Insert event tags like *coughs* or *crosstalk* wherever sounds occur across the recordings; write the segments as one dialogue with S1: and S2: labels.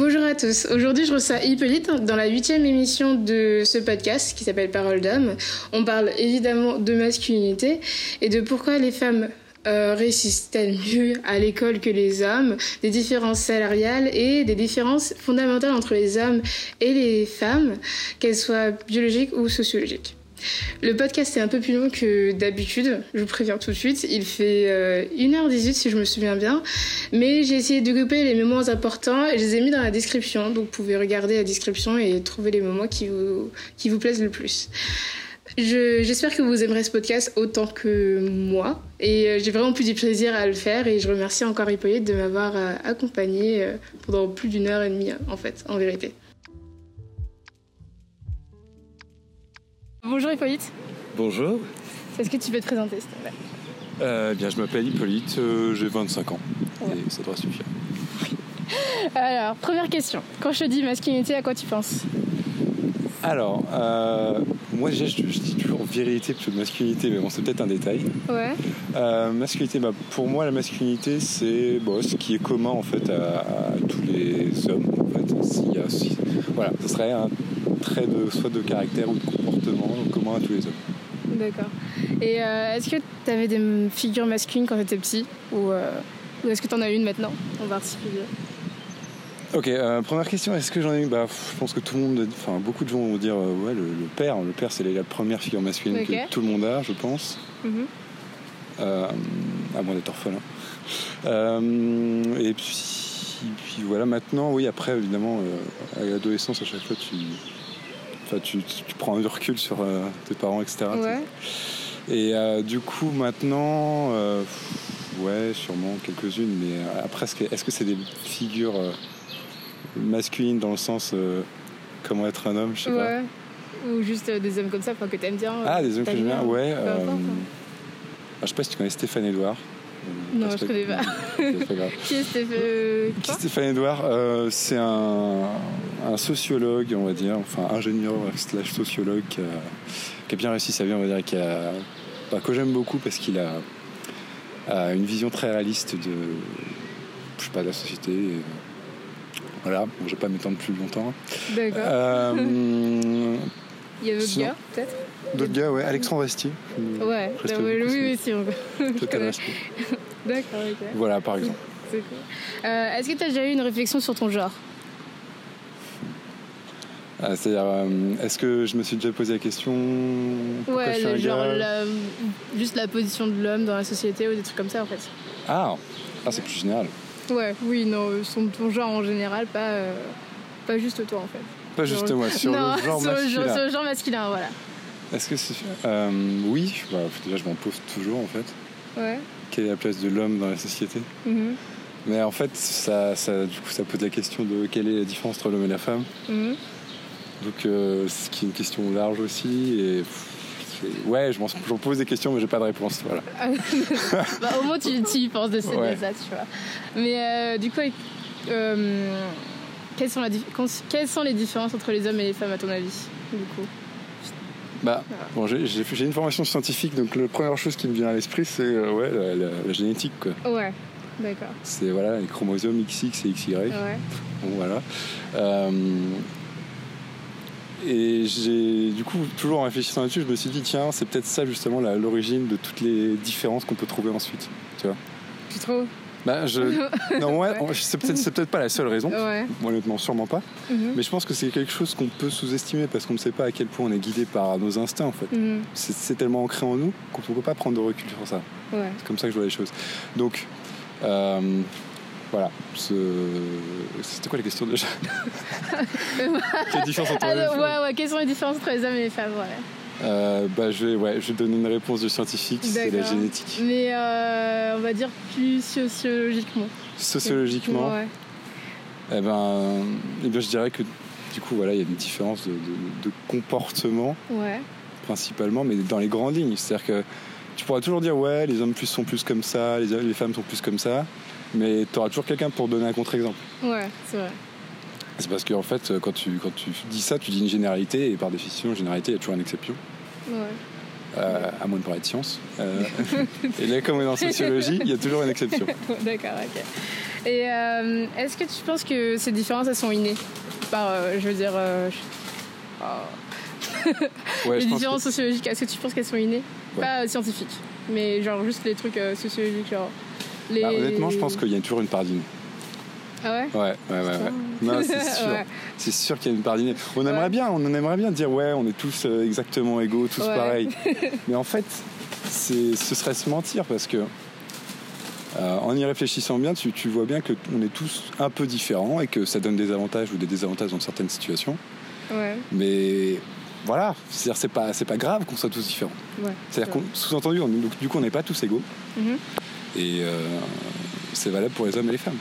S1: Bonjour à tous. Aujourd'hui, je reçois Hippolyte dans la huitième émission de ce podcast qui s'appelle Parole d'homme. On parle évidemment de masculinité et de pourquoi les femmes euh, réussissent-elles mieux à l'école que les hommes, des différences salariales et des différences fondamentales entre les hommes et les femmes, qu'elles soient biologiques ou sociologiques. Le podcast est un peu plus long que d'habitude, je vous préviens tout de suite. Il fait 1h18 si je me souviens bien. Mais j'ai essayé de couper les moments importants et je les ai mis dans la description. Donc vous pouvez regarder la description et trouver les moments qui vous, qui vous plaisent le plus. J'espère que vous aimerez ce podcast autant que moi. Et j'ai vraiment plus du plaisir à le faire. Et je remercie encore Hippolyte de m'avoir accompagné pendant plus d'une heure et demie, en fait, en vérité. Bonjour Hippolyte.
S2: Bonjour.
S1: Est-ce que tu peux te présenter s'il te plaît?
S2: Euh, bien, Je m'appelle Hippolyte, euh, j'ai 25 ans ouais. et ça doit suffire. *laughs*
S1: Alors, première question. Quand je te dis masculinité, à quoi tu penses?
S2: Alors, euh, moi je, je, dis toujours virilité plutôt que masculinité, mais bon, c'est peut-être un détail.
S1: Ouais.
S2: masculinité, bah, pour moi, la masculinité, c'est bon, ce qui est commun en fait à, à tous les hommes. En fait. Si, voilà, ce serait un trait de, soit de caractère ou de comportement commun à tous les hommes.
S1: D'accord. Et euh, est-ce que tu avais des figures masculines quand tu étais petit Ou, euh, ou est-ce que tu en as une maintenant en particulier?
S2: Ok, euh, première question, est-ce que j'en ai une? Bah, Je pense que tout le monde, enfin beaucoup de gens vont dire ouais, le, le, père. Le père, c'est la première figure masculine okay. que tout le monde a, je pense. Mm -hmm. à moins d'être orphelin. et puis, puis, voilà, maintenant, oui, après, évidemment, à l'adolescence, à chaque fois, tu, Enfin, tu, tu, prends un recul sur euh, tes parents, etc.
S1: Ouais.
S2: Et euh, du coup, maintenant, euh, ouais, sûrement quelques-unes, mais après, est-ce que c'est -ce des figures masculines dans le sens comment être un homme, je sais
S1: ouais. pas. Ou juste des hommes comme ça, que t'aimes bien.
S2: Ah, des hommes que j'aime bien, ouais. je sais pas si tu connais Stéphane Edouard.
S1: Non, je connais pas. *laughs*
S2: pas grave.
S1: Qui est Stéphane
S2: Qui Stéphane Edouard? Euh, C'est un, un, sociologue, on va dire, enfin ingénieur slash sociologue qui a, qui a, bien réussi sa vie, on va dire, qui a, bah, que j'aime beaucoup parce qu'il a, a, une vision très réaliste de, je sais pas, de la société. Et, voilà, bon, je vais pas m'étendre plus longtemps.
S1: D'accord.
S2: Euh, *laughs*
S1: Il y a d'autres gars, peut-être
S2: D'autres gars, ouais. Alexandre Astier.
S1: Ouais, oui, oui, oui, si on *laughs* D'accord, ok.
S2: Voilà, par exemple. *laughs*
S1: C'est cool. Euh, Est-ce que tu as déjà eu une réflexion sur ton genre?
S2: Ah, C'est-à-dire, euh, est-ce que je me suis déjà posé la question?
S1: Ouais, le genre, la, juste la position de l'homme dans la société ou des trucs comme ça, en fait.
S2: Ah, ah c'est plus général.
S1: Ouais, oui, non, son, ton genre en général, pas, euh, pas juste toi, en fait.
S2: Pas juste
S1: genre,
S2: moi, sur
S1: non,
S2: le genre
S1: sur,
S2: masculin.
S1: Sur le genre masculin, voilà.
S2: Est-ce que c'est. Euh, oui, bah, déjà, je m'en pose toujours, en fait.
S1: Ouais.
S2: Quelle est la place de l'homme dans la société?
S1: Mm -hmm.
S2: Mais en fait, ça, ça, du coup, ça pose la question de quelle est la différence entre l'homme et la femme.
S1: Mm -hmm.
S2: Donc, euh, ce qui est une question large aussi. Et ouais, je m'en pose des questions, mais j'ai pas de réponse. Voilà. *laughs*
S1: bah, au moins, tu, tu y penses de ça,
S2: Ouais.
S1: ça, tu vois. Mais euh, du coup, euh, quelles, sont la, quelles sont les différences entre les hommes et les femmes, à ton avis, du coup?
S2: Bah, bon, j'ai une formation scientifique, donc la première chose qui me vient à l'esprit, c'est euh, ouais, la, la, la, génétique. Quoi.
S1: Ouais, d'accord.
S2: C'est voilà, les chromosomes XX et XY.
S1: Ouais.
S2: Bon, voilà. Euh, et j'ai, du coup, toujours en réfléchissant là-dessus, je me suis dit, tiens, c'est peut-être ça justement l'origine de toutes les différences qu'on peut trouver ensuite. Tu vois
S1: Tu trouves?
S2: Bah, je... *laughs* non, ouais, c'est peut-être peut pas la seule raison.
S1: Ouais.
S2: Honnêtement, sûrement pas.
S1: Mm -hmm.
S2: Mais je pense que c'est quelque chose qu'on peut sous-estimer parce qu'on ne sait pas à quel point on est guidé par nos instincts en fait.
S1: Mm -hmm.
S2: C'est tellement ancré en nous qu'on ne peut pas prendre de recul sur ça.
S1: Ouais.
S2: C'est comme ça que je vois les choses. Donc, euh, voilà. C'était quoi la question déjà? *laughs* Quelle différence entre
S1: Alors, les ouais, ouais, Quelles sont les différences entre les hommes et les femmes ouais.
S2: Euh, bah, je, vais, ouais, je vais donner une réponse de scientifique, c'est la génétique.
S1: Mais euh, on va dire plus sociologiquement.
S2: Sociologiquement
S1: Ouais.
S2: Eh ben, eh bien, je dirais que du coup, voilà, il y a une différence de, de, de, comportement,
S1: ouais.
S2: principalement, mais dans les grandes lignes. C'est-à-dire que tu pourras toujours dire, ouais, les hommes plus sont plus comme ça, les, les femmes sont plus comme ça, mais tu auras toujours quelqu'un pour donner un contre-exemple.
S1: Ouais, c'est vrai.
S2: C'est parce qu'en fait, quand tu, quand tu dis ça, tu dis une généralité, et par définition, généralité, il y a toujours une exception.
S1: Ouais.
S2: Euh, à moins de parler de science. Euh, *laughs* et là, comme on est en sociologie, il y a toujours une exception. *laughs*
S1: D'accord, ok. Et euh, est-ce que tu penses que ces différences, elles sont innées? Par, je veux dire, je- oh. *laughs*
S2: Ouais,
S1: les différences
S2: que-
S1: sociologiques, est-ce que tu penses qu'elles sont innées?
S2: Ouais.
S1: Pas scientifiques, mais genre juste les trucs sociologiques, genre. Les...
S2: Bah, honnêtement, je pense qu'il y a toujours une part d'inné.
S1: Ah ouais?
S2: Ouais, ouais, ouais. *laughs* Non, c'est sûr.
S1: Ouais.
S2: C'est sûr qu'il y a une part d'inné. On aimerait
S1: Ouais.
S2: bien, on aimerait bien dire ouais, on est tous euh, exactement égaux, tous
S1: Ouais.
S2: pareils. *laughs* Mais en fait, c'est, ce serait se mentir parce que euh, en y réfléchissant bien, tu, tu vois bien que on est tous un peu différents et que ça donne des avantages ou des désavantages dans certaines situations. Mais voilà, c'est-à-dire c'est pas c'est pas grave qu'on soit tous différents. C'est-à-dire qu'on sous-entendu, on, du coup, on n'est pas tous égaux
S1: Mhm.
S2: et euh, c'est valable pour les hommes et les femmes.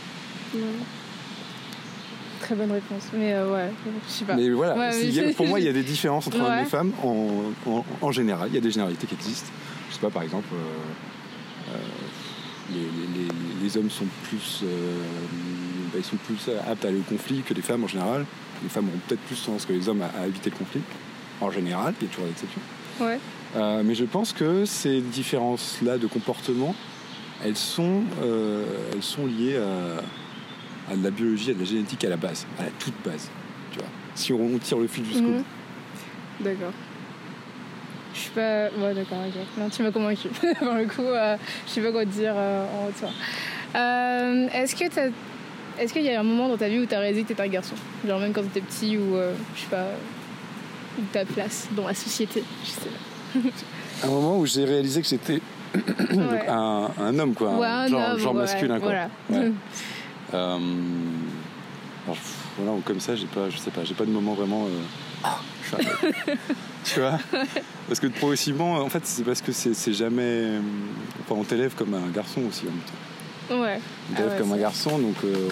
S1: Très bonne réponse, mais euh, ouais, je sais pas.
S2: Mais voilà,
S1: Ouais, mais
S2: y a-
S1: c'est-
S2: pour moi, il y a des *laughs* différences entre hommes
S1: Ouais.
S2: et femmes en, en- en général. Il y a des généralités qui existent. Je sais pas, par exemple, euh, euh, les, les- les- les hommes sont plus, bah, ils sont plus aptes à aller au conflit que les femmes en général. Les femmes ont peut-être plus tendance que les hommes à, à éviter le conflit. En général, il y a toujours des exceptions.
S1: Ouais,
S2: mais je pense que ces différences-là de comportement, elles sont, elles sont liées à, à de la biologie, à de la génétique à la base, à la toute base. Tu vois. Si on, tire le fil jusqu'au
S1: Mhm.
S2: bout.
S1: d'accord. Je suis pas. Ouais, d'accord, ok. Non, tu m'as convaincu. *laughs* Pour le coup, euh, je sais pas quoi te dire euh, en retour. Euh, Est-ce que t'as. Est-ce qu'il y a un moment dans ta vie où t'as réalisé que t'étais un garçon? Genre même quand t'étais petit ou, euh, je sais pas, ta place dans la société Je sais pas. *laughs*
S2: Un moment où j'ai réalisé que j'étais
S1: Ouais. *coughs*
S2: un, un homme, quoi,
S1: Ouais, un
S2: genre,
S1: homme,
S2: genre
S1: ouais,
S2: masculin. Quoi.
S1: Voilà. *laughs*
S2: Euh, alors, voilà, comme ça, j'ai pas, je sais pas, j'ai pas de moment vraiment. euh, mec. *laughs* tu vois Parce que progressivement, en fait, c'est parce que c'est jamais. euh, Enfin, on t'élève comme un garçon aussi en même temps.
S1: Ouais.
S2: On
S1: Ah
S2: t'élève
S1: ouais,
S2: comme un garçon, donc euh,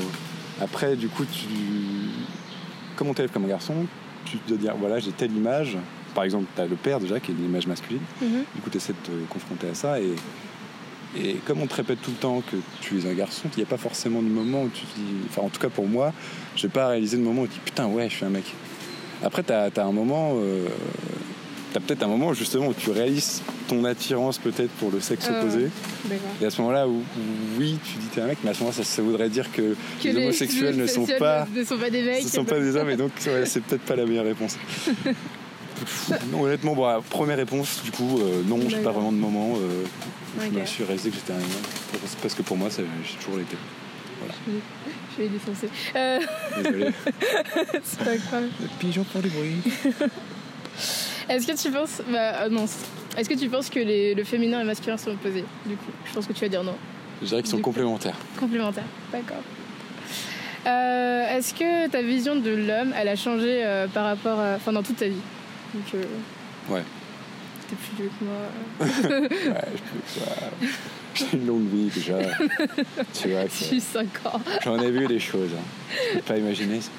S2: après, du coup, tu. Comme on t'élève comme un garçon, tu dois dire voilà, j'ai telle image. Par exemple, tu as le père déjà, qui est une image masculine.
S1: Mhm.
S2: Du coup, tu essaies de te confronter à ça. Et, et comme on te répète tout le temps que tu es un garçon, il n'y a pas forcément de moment où tu te dis. Enfin, en tout cas pour moi, je n'ai pas réalisé de moment où tu dis putain, ouais, je suis un mec. Après, tu as, un moment. euh, tu as peut-être un moment justement où tu réalises ton attirance peut-être pour le sexe
S1: ouais.
S2: opposé. Et à ce moment-là, où, où oui, tu dis t'es un mec, mais à ce moment-là, ça, ça voudrait dire que,
S1: Que
S2: les homosexuels ne sont pas,
S1: ne sont pas des mecs.
S2: ce sont pas des hommes, et donc ouais, c'est peut-être pas la meilleure réponse. *laughs* Non, honnêtement, bon, première réponse, du coup, euh, non, j'ai pas vraiment de moment. euh, Je me suis réalisé que j'étais un homme. Parce que pour moi, ça- j'ai toujours été. *laughs*
S1: Je vais défoncer. Euh,
S2: Désolé. *laughs*
S1: c'est pas grave.
S2: Pigeon pour du bruit. *laughs*
S1: Est-ce que tu penses. Bah, euh, non. Est-ce que tu penses que les- le féminin et le masculin sont opposés Du coup, je pense que tu vas dire non.
S2: Je dirais qu'ils sont
S1: coup.
S2: complémentaires.
S1: Complémentaires. D'accord. Euh, Est-ce que ta vision de l'homme, elle a changé euh, par rapport à. Enfin, dans toute ta vie? Donc. euh,
S2: Ouais.
S1: T'es plus vieux que moi. *laughs*
S2: Ouais, je peux pas. J'ai une longue vie déjà. *laughs* tu vois, que-
S1: J'ai 5 ans.
S2: J'en ai vu des choses. Hein. Je peux pas imaginer ça.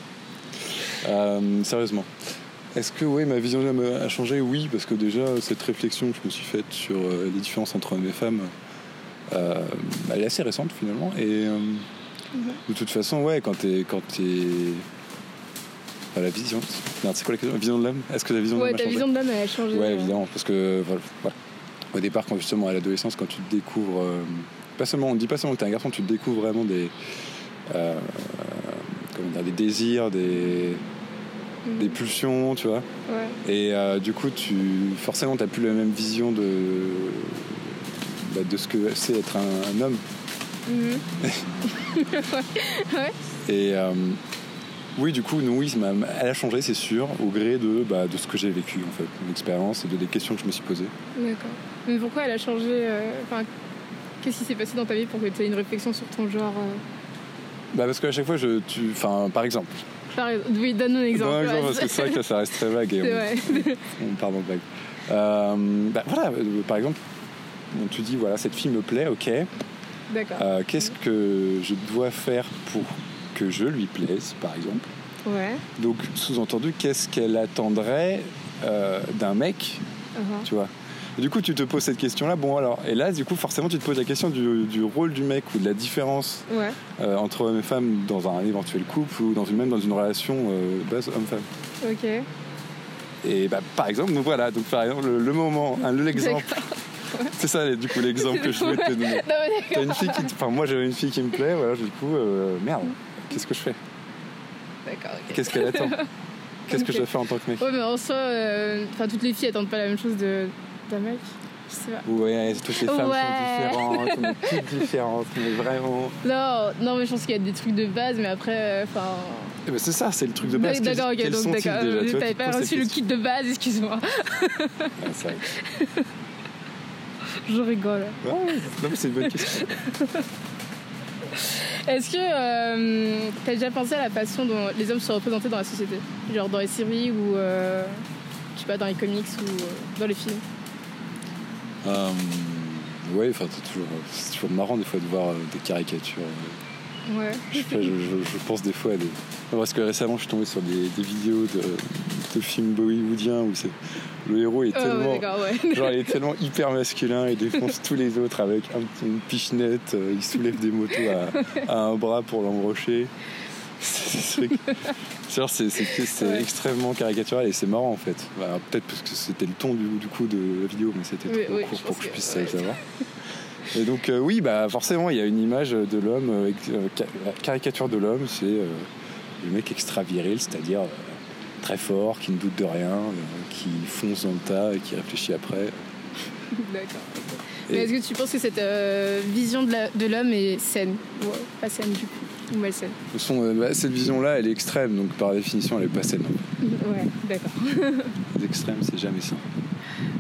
S2: Euh, sérieusement. Est-ce que oui, ma vision de l'homme a changé? Oui, parce que déjà, cette réflexion que je me suis faite sur euh, les différences entre hommes et femmes, euh, elle est assez récente finalement. Et euh, de toute façon, ouais, quand t'es. Enfin, la vision. C'est quoi la question? La vision de l'homme? Est-ce que la vision de l'homme a
S1: ta
S2: changé?
S1: vision de l'homme, elle a changé.
S2: Ouais, évidemment, parce que voilà, voilà. au départ, quand justement à l'adolescence, quand tu te découvres, euh, pas seulement, on ne dit pas seulement que t'es un garçon, tu te découvres vraiment des, euh, comment dire, des désirs, des,
S1: Mhm.
S2: des pulsions, tu vois.
S1: Ouais.
S2: Et euh, du coup, tu, forcément, t'as plus la même vision de, bah, de ce que c'est être un, un homme.
S1: Mhm. *laughs* ouais.
S2: Et euh, oui, du coup, oui, m'a- elle a changé, c'est sûr, au gré de, bah, de ce que j'ai vécu, en fait, mon expérience et de des questions que je me suis posées.
S1: D'accord. Mais pourquoi elle a changé euh, Enfin, qu'est-ce qui s'est passé dans ta vie pour que tu aies une réflexion sur ton genre euh,
S2: Bah parce qu'à chaque fois, je, tu, enfin, par exemple,
S1: Par exemple, oui, donne-nous un exemple.
S2: Par exemple,
S1: ouais,
S2: parce que c'est vrai que ça reste très vague et on,
S1: vrai.
S2: on part dans le vague. Euh, bah, voilà, euh, par exemple, bon, tu dis voilà, cette fille me plaît, ok.
S1: D'accord.
S2: Qu'est-ce que je dois faire pour que je lui plaise, par exemple
S1: Ouais.
S2: Donc, sous-entendu, qu'est-ce qu'elle attendrait euh, d'un mec,
S1: Uh-huh.
S2: tu vois? Et Du coup, tu te poses cette question-là. Bon, alors, et là, du coup, forcément, tu te poses la question du, du rôle du mec ou de la différence
S1: Ouais.
S2: euh, entre hommes et femmes dans un éventuel couple ou dans une, même dans une relation euh, base homme-femme.
S1: Ok.
S2: Et bah, par exemple, donc voilà, donc par exemple, le, le moment, hein, l'exemple C'est ça, du coup, l'exemple que je voulais te donner. T'as une fille qui, enfin, moi j'avais une fille qui me plaît, voilà, du coup, euh, merde, qu'est-ce que je fais
S1: D'accord. ok.
S2: Qu'est-ce qu'elle attend *laughs* Qu'est-ce que je dois faire en tant que mec
S1: Ouais, mais en soi, euh, enfin, toutes les filles attendent pas la même chose de- d'un mec. Je sais pas.
S2: Ouais, toutes les femmes
S1: Ouais.
S2: sont différentes, toutes *laughs* différentes, mais vraiment.
S1: Non, non, mais je pense qu'il y a des trucs de base, mais après, euh, enfin.
S2: Eh ben, c'est ça, c'est le truc de base.
S1: D'accord, ok, donc d'accord. T'avais pas reçu le kit de base, excuse-moi.
S2: Vrai. *laughs*
S1: Je rigole.
S2: Ouais, non, mais c'est une bonne question.
S1: Est-ce que euh, t'as déjà pensé à la façon dont les hommes sont représentés dans la société? Genre dans les séries ou, euh, je sais pas, dans les comics ou euh, dans les films?
S2: Euh, ouais, enfin, c'est toujours, toujours marrant des fois de voir des caricatures.
S1: Ouais.
S2: Je, sais pas, je, je- je pense des fois à des. Parce que récemment, je suis tombé sur des, des vidéos de, de films bollywoodiens où c'est le héros est
S1: Oh, ouais,
S2: tellement.
S1: ouais.
S2: Genre, il est tellement hyper masculin, il défonce tous les autres avec un, une pichenette, euh, il soulève des motos à, à un bras pour l'embrocher. C'est
S1: Ouais.
S2: extrêmement caricatural et c'est marrant en fait. Bah, Peut-être parce que c'était le ton du, du coup de la vidéo, mais c'était trop
S1: oui,
S2: court pour
S1: pense
S2: que je
S1: que-
S2: puisse savoir. Et donc, euh, oui, bah, forcément, il y a une image de l'homme, euh, euh, la caricature de l'homme, c'est euh, le mec extra viril, c'est-à-dire très fort, qui ne doute de rien, qui fonce dans le tas et qui réfléchit après. *laughs*
S1: D'accord. Mais est-ce que tu penses que cette vision de l'homme est saine Ou pas saine du coup Ou malsaine
S2: euh, bah, cette vision-là, elle est extrême, donc par définition, elle est pas saine. *laughs*
S1: Ouais, d'accord.
S2: L'extrême, c'est jamais sain.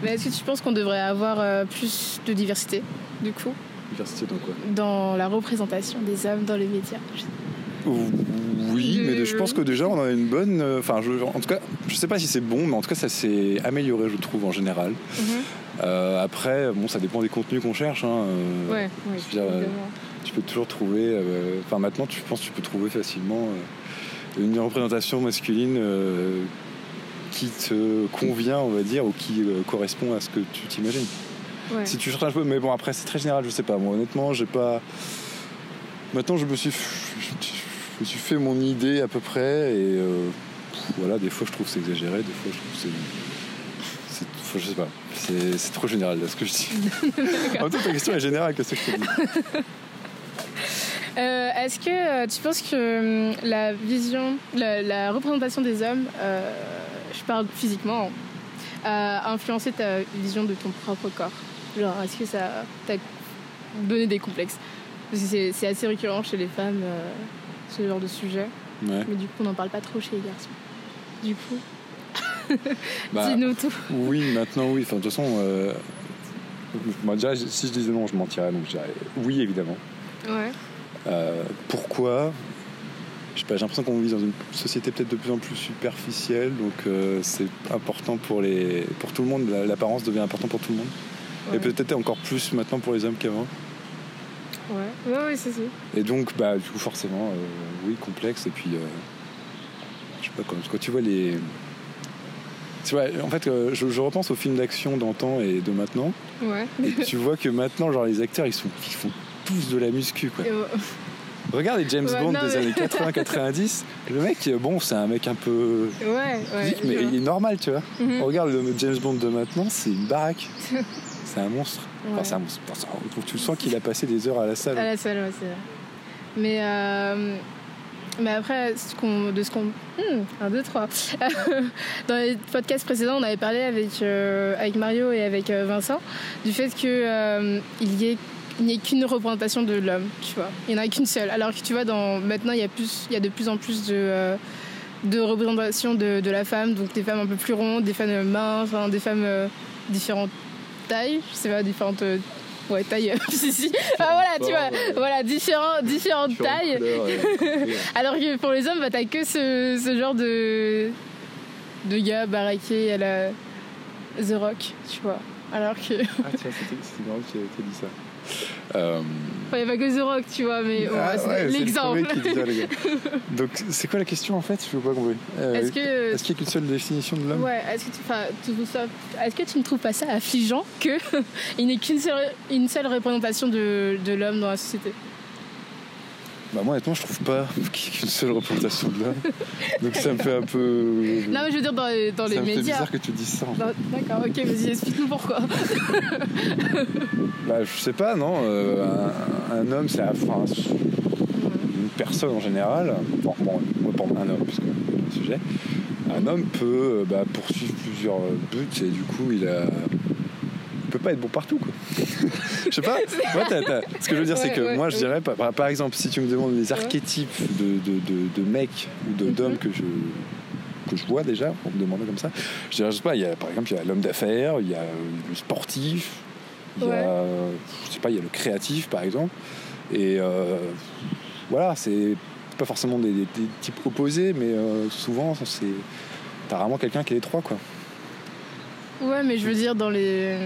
S1: Mais est-ce que tu penses qu'on devrait avoir plus de diversité, du coup,
S2: Diversité dans quoi
S1: dans la représentation des hommes dans les médias
S2: Oui, mais je pense que déjà, on a une bonne. euh, Enfin, je- en tout cas, je sais pas si c'est bon, mais en tout cas, ça s'est amélioré, je trouve, en général.
S1: Mhm.
S2: Euh, après, bon, ça dépend des contenus qu'on cherche. hein, euh,
S1: Ouais,
S2: dire, euh,
S1: évidemment.
S2: tu peux toujours trouver. Enfin, maintenant, tu penses que tu peux trouver facilement une représentation masculine qui te convient, on va dire, ou qui correspond à ce que tu t'imagines.
S1: Ouais.
S2: Si tu cherches un peu, mais bon, après, c'est très général, je sais pas. Moi, honnêtement, j'ai pas. Maintenant, je me suis, je me suis fait mon idée à peu près, et euh, voilà, des fois, je trouve c'est exagéré, des fois, je trouve que c'est. je sais pas, c'est trop général là ce que je dis. *laughs* en même temps, ta question est générale, qu'est-ce que je te dis? *laughs*
S1: Euh, Est-ce que euh, tu penses que hum, la vision, la, la représentation des hommes, je parle physiquement, a influencé ta vision de ton propre corps? Genre, est-ce que ça t'a donné des complexes Parce que c'est- assez récurrent chez les femmes, euh, ce genre de sujet.
S2: Ouais.
S1: Mais du coup, on n'en parle pas trop chez les garçons. Du coup, *laughs*
S2: Bah,
S1: dis-nous tout.
S2: oui, maintenant, oui. Enfin, de toute façon, euh, moi, déjà, si je disais non, je mentirais, donc je dirais oui, évidemment.
S1: Ouais.
S2: Euh, pourquoi? Je sais pas, j'ai l'impression qu'on vit dans une société peut-être de plus en plus superficielle, donc euh, c'est important pour, les, pour tout le monde, la- l'apparence devient important pour tout le monde.
S1: Ouais.
S2: Et peut-être encore plus maintenant pour les hommes qu'avant.
S1: Ouais, ouais, ouais c'est ça.
S2: Et donc, bah, du coup, forcément, euh, oui, complexe. Et puis, euh, je sais pas, quand, quand tu vois les. Tu vois, en fait, euh, je, je repense aux films d'action d'antan et de maintenant.
S1: Ouais.
S2: Et *laughs* tu vois que maintenant, genre, les acteurs, ils, sont, ils font tous de la muscu, quoi. Regarde les James
S1: Ouais,
S2: Bond
S1: non,
S2: des
S1: mais-
S2: années *laughs* 80-90. Le mec, bon, c'est un mec un peu
S1: ouais, ouais.
S2: mais il est normal, tu vois.
S1: Mhm.
S2: Regarde le James Bond de maintenant, c'est une baraque. *laughs* c'est un monstre. Enfin, c'est un monstre. Un- tu sens qu'il a passé des heures à la salle.
S1: À la salle, ouais, c'est vrai. Mais, euh, mais après, ce qu'on- de ce qu'on. Hmm, un, deux, trois. *laughs* Dans les podcasts précédents, on avait parlé avec, euh, avec Mario et avec euh, Vincent du fait qu'il il y ait il n'y ait qu'une représentation de l'homme, tu vois. Il n'y en a qu'une seule. Alors que tu vois, dans, maintenant, il y, a plus, il y a de plus en plus de, euh, de représentations de, de la femme, donc des femmes un peu plus rondes, des femmes minces, enfin, des femmes euh, différentes tailles, je sais pas, différentes. euh, ouais, tailles. *laughs* si, si. Ah, voilà, tu vois,
S2: ouais.
S1: voilà, différents, différentes
S2: Différentes
S1: tailles.
S2: couleurs et- *laughs*
S1: Alors que pour les hommes, bah, t'as que ce, ce genre de, de gars baraqués à la The Rock, tu vois. Alors que.
S2: Ah tiens, c'était avait été dit ça. Euh,
S1: Enfin, il n'y a pas que The Rock, tu vois, mais
S2: ah, ouais,
S1: l'exemple.
S2: le. *laughs* Donc, c'est quoi la question en fait Je veux pas compris. Euh,
S1: Est-ce
S2: qu'il n'y a qu'une seule définition de l'homme?
S1: Ouais, est-ce que, est-ce que tu ne trouves pas ça affligeant qu'il *laughs* n'y ait qu'une seule, une seule représentation de, de l'homme dans la société?
S2: Bah moi honnêtement je trouve pas *laughs* qu'il y ait qu'une seule représentation de l'homme. Donc ça me fait un peu.
S1: Non, mais je veux dire, dans les, dans les médias.
S2: bizarre que tu dises ça.
S1: D'accord, ok, vas-y, explique-nous pourquoi.
S2: Bah je sais pas non. euh, un, un homme c'est à- enfin, une personne en général. Bon, bon moi pour un homme puisque c'est le sujet. Un homme peut euh, bah, poursuivre plusieurs euh, buts et du coup il a. Pas être bon partout quoi. *laughs* je sais pas. Moi, Ce que je veux dire c'est que
S1: ouais,
S2: moi je dirais par, par- exemple si tu me demandes des
S1: Ouais.
S2: archétypes de, de, de, de mecs ou de-
S1: Mhm.
S2: d'hommes que je que je vois déjà, pour me demander comme ça. Je dirais, je sais pas, il y a, par exemple, il y a l'homme d'affaires, il y a le sportif, il y a, je sais pas, il y a le créatif, par exemple. Et euh, voilà, c'est pas forcément des, des- des types opposés, mais euh, souvent, c'est t'as rarement quelqu'un qui est les trois, quoi.
S1: Ouais, mais je veux dire, dans les.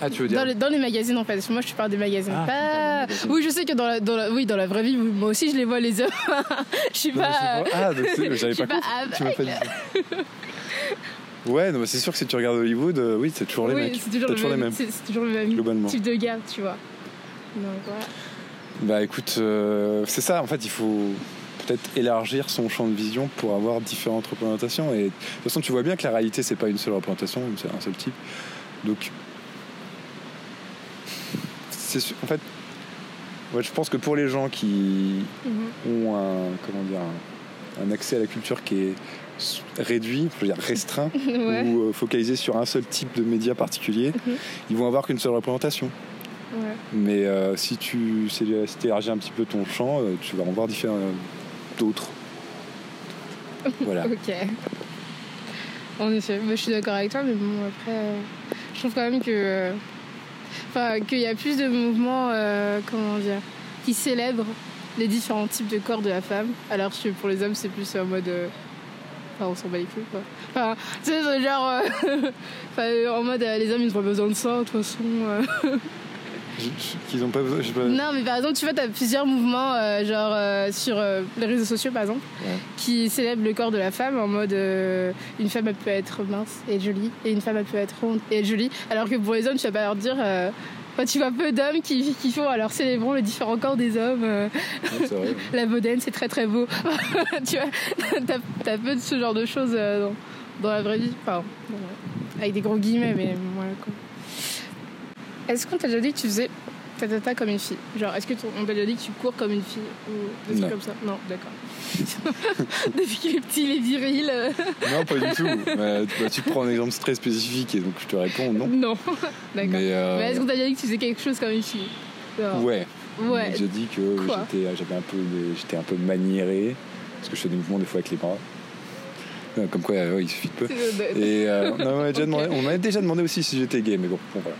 S2: Ah, tu veux
S1: Dans les, dans les magazines en fait, moi je parle des magazines.
S2: Ah,
S1: pas...
S2: magazines.
S1: Oui, je sais que dans la, dans la- oui, dans la vraie vie, moi aussi je les vois les hommes. *laughs* je suis
S2: Non,
S1: pas.
S2: pas- Ah, donc c'est- j'avais
S1: suis
S2: pas compris. Tu m'as pas dit. Ouais, non, mais c'est sûr que si tu regardes Hollywood, euh, oui, c'est toujours les
S1: oui,
S2: mecs.
S1: c'est toujours, le
S2: toujours les
S1: même,
S2: mêmes.
S1: c'est, c'est toujours le même
S2: Globalement.
S1: type de gars, tu vois. Donc voilà.
S2: Bah écoute, euh, c'est ça, en fait, il faut peut-être élargir son champ de vision pour avoir différentes représentations. Et de toute façon, tu vois bien que la réalité, c'est pas une seule représentation, c'est un seul type. Donc, c'est en fait, ouais, je pense que pour les gens qui
S1: Mhm.
S2: ont un, comment dire, un, un accès à la culture qui est réduit, je veux dire restreint, *laughs*
S1: ouais.
S2: ou euh, focalisé sur un seul type de média particulier,
S1: Mhm.
S2: ils vont avoir qu'une seule représentation.
S1: ouais.
S2: Mais euh, si tu si élargis un petit peu ton champ, euh, tu vas en voir différents d'autres. *laughs* Voilà.
S1: Ok. En effet, Moi, je suis d'accord avec toi, mais bon, après, je trouve quand même que. Enfin, qu'il y a plus de mouvements, euh, comment dire, qui célèbrent les différents types de corps de la femme, alors que pour les hommes, c'est plus en mode. euh, on s'en bat les couilles, quoi. Enfin, genre. euh, *laughs* en mode, les hommes, ils ont pas besoin de ça, de toute façon. *laughs*
S2: Qu'ils ont pas besoin. je sais pas-
S1: Non, mais par exemple, tu vois, t'as plusieurs mouvements, euh, genre euh, sur euh, les réseaux sociaux, par exemple,
S2: Ouais.
S1: qui célèbrent le corps de la femme en mode euh, une femme, elle peut être mince et jolie, et une femme, elle peut être ronde et jolie. Alors que pour les hommes, tu vas pas leur dire. euh, Enfin, tu vois peu d'hommes qui, qui font alors célébrons les différents corps des hommes. euh,
S2: Ouais, *laughs*
S1: la bedaine, c'est très très beau. *laughs* tu vois, *laughs* t'as, t'as peu de ce genre de choses euh, dans, dans la vraie vie. Enfin, bon, avec des gros guillemets, mais voilà quoi. Est-ce qu'on t'a déjà dit que tu faisais ta tata comme une fille Genre, est-ce qu'on t'a déjà dit que tu cours comme une fille Ou des
S2: Non.
S1: trucs comme ça Non, d'accord. *laughs* Depuis qu'il est petit, il est viril. euh,
S2: Non, pas du tout. Bah, tu, bah, tu prends un exemple très spécifique et donc je te réponds non.
S1: non. *laughs* d'accord. Mais,
S2: Mais, euh,
S1: est-ce qu'on t'a déjà dit que tu faisais quelque chose comme une fille Genre,
S2: ouais.
S1: Ouais.
S2: J'ai dit que j'étais, j'avais un peu, des- j'étais un peu maniéré parce que je fais des mouvements des fois avec les bras. Euh, Comme quoi, ouais, il suffit de peu.
S1: Euh,
S2: Et euh, non, *laughs* on m'avait déjà, déjà demandé aussi si j'étais gay, mais bon, bon, voilà.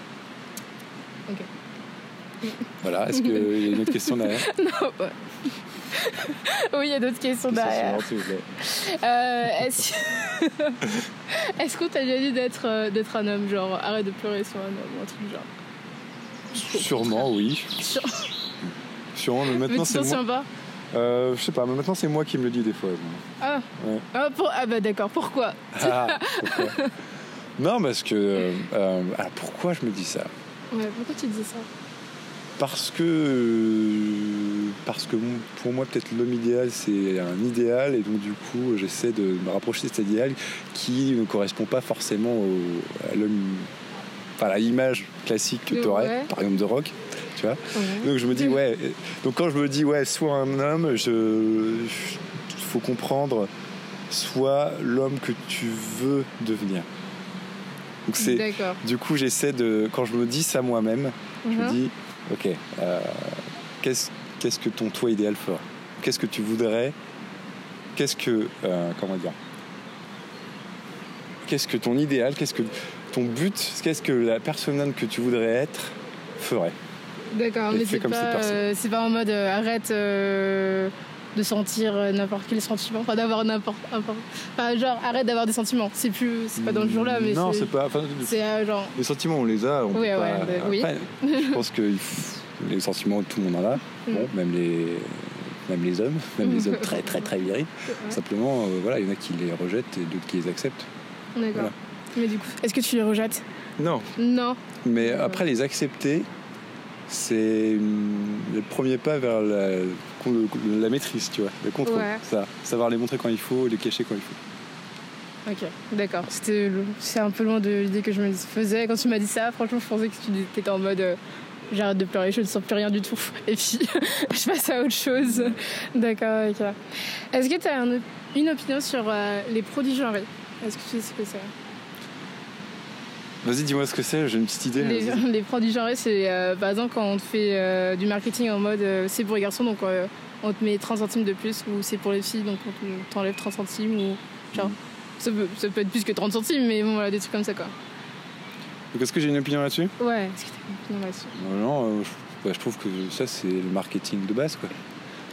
S1: Ok.
S2: Voilà, est-ce qu'il y a une autre question derrière *laughs*
S1: non, oui, il y a d'autres questions derrière.
S2: Question suivante, s'il vous plaît.
S1: Euh, est-ce *laughs* est-ce qu'on t'a déjà dit d'être euh, d'être un homme Genre, arrête de pleurer sur un homme ou un truc du genre.
S2: Sûrement, oui. Sûrement, mais maintenant c'est moi. Euh, je sais pas, mais maintenant c'est moi qui me le dis des fois.
S1: Ah.
S2: Ouais.
S1: Ah, pour- ah bah d'accord, pourquoi
S2: Ah, pourquoi? Non, parce que. alors pourquoi je me dis ça?
S1: Ouais, pourquoi tu dis ça?
S2: Parce que. euh, Parce que pour moi, peut-être l'homme idéal, c'est un idéal, et donc du coup, j'essaie de me rapprocher de cet idéal qui ne correspond pas forcément au- à l'homme. Enfin, à l'image classique que tu aurais,
S1: Ouais.
S2: par exemple de rock, tu vois?
S1: Ouais.
S2: Donc je me dis *laughs* ouais. Donc quand je me dis ouais, soit un homme, je il faut comprendre soit l'homme que tu veux devenir. Donc c'est du coup j'essaie de quand je me dis ça moi-même, je me
S1: Mhm.
S2: dis ok, euh, qu'est-ce qu'est-ce que ton toi idéal fera? Qu'est-ce que tu voudrais? Qu'est-ce que euh, comment dire? Qu'est-ce que ton idéal Qu'est-ce que ton but Qu'est-ce que la personne que tu voudrais être ferait?
S1: D'accord,
S2: Et
S1: mais c'est
S2: comme
S1: pas,
S2: personne.
S1: euh, c'est pas en mode arrête de sentir euh, n'importe quel sentiment, enfin d'avoir n'importe. Enfin, genre arrête d'avoir des sentiments. C'est plus. C'est pas dans le jour-là, mais
S2: non,
S1: c'est.
S2: pas. enfin,
S1: C'est euh, genre.
S2: Les sentiments, on les a. On
S1: Oui,
S2: peut
S1: ouais,
S2: pas-
S1: bah, oui.
S2: Après, je pense que les sentiments, tout le monde en a. Bon, même les, même les hommes, même les hommes très, très, très virils. *laughs* Simplement, euh, voilà, il y en a qui les rejettent et d'autres qui les acceptent.
S1: D'accord.
S2: Voilà.
S1: Mais du coup, est-ce que tu les rejettes?
S2: Non.
S1: Non.
S2: Mais après, les accepter, c'est une- le premier pas vers la, la maîtrise, tu vois, le contrôle.
S1: Ouais.
S2: Ça, savoir les montrer quand il faut, les cacher quand il faut.
S1: Ok, d'accord. C'était c'est un peu loin de l'idée que je me faisais. Quand tu m'as dit ça, franchement, je pensais que tu étais en mode euh, j'arrête de pleurer, je ne sens plus rien du tout. *laughs* Et puis, *laughs* je passe à autre chose. D'accord, ok. Est-ce que tu as un- une opinion sur euh, les produits genrés Est-ce que tu sais ce que c'est?
S2: Vas-y, dis-moi ce que c'est, j'ai une petite idée.
S1: les, produits genrés, c'est euh, par exemple quand on te fait euh, du marketing en mode euh, c'est pour les garçons, donc euh, on te met 30 centimes de plus, ou c'est pour les filles, donc on te- t'enlève 30 centimes, ou genre. Ça peut, ça peut être plus que 30 centimes, mais bon, voilà, des trucs comme ça quoi.
S2: Donc, est-ce que j'ai une opinion là-dessus?
S1: Ouais, est-ce que t'as une opinion là-dessus?
S2: Non, euh, je, bah, je trouve que ça, c'est le marketing de base, quoi.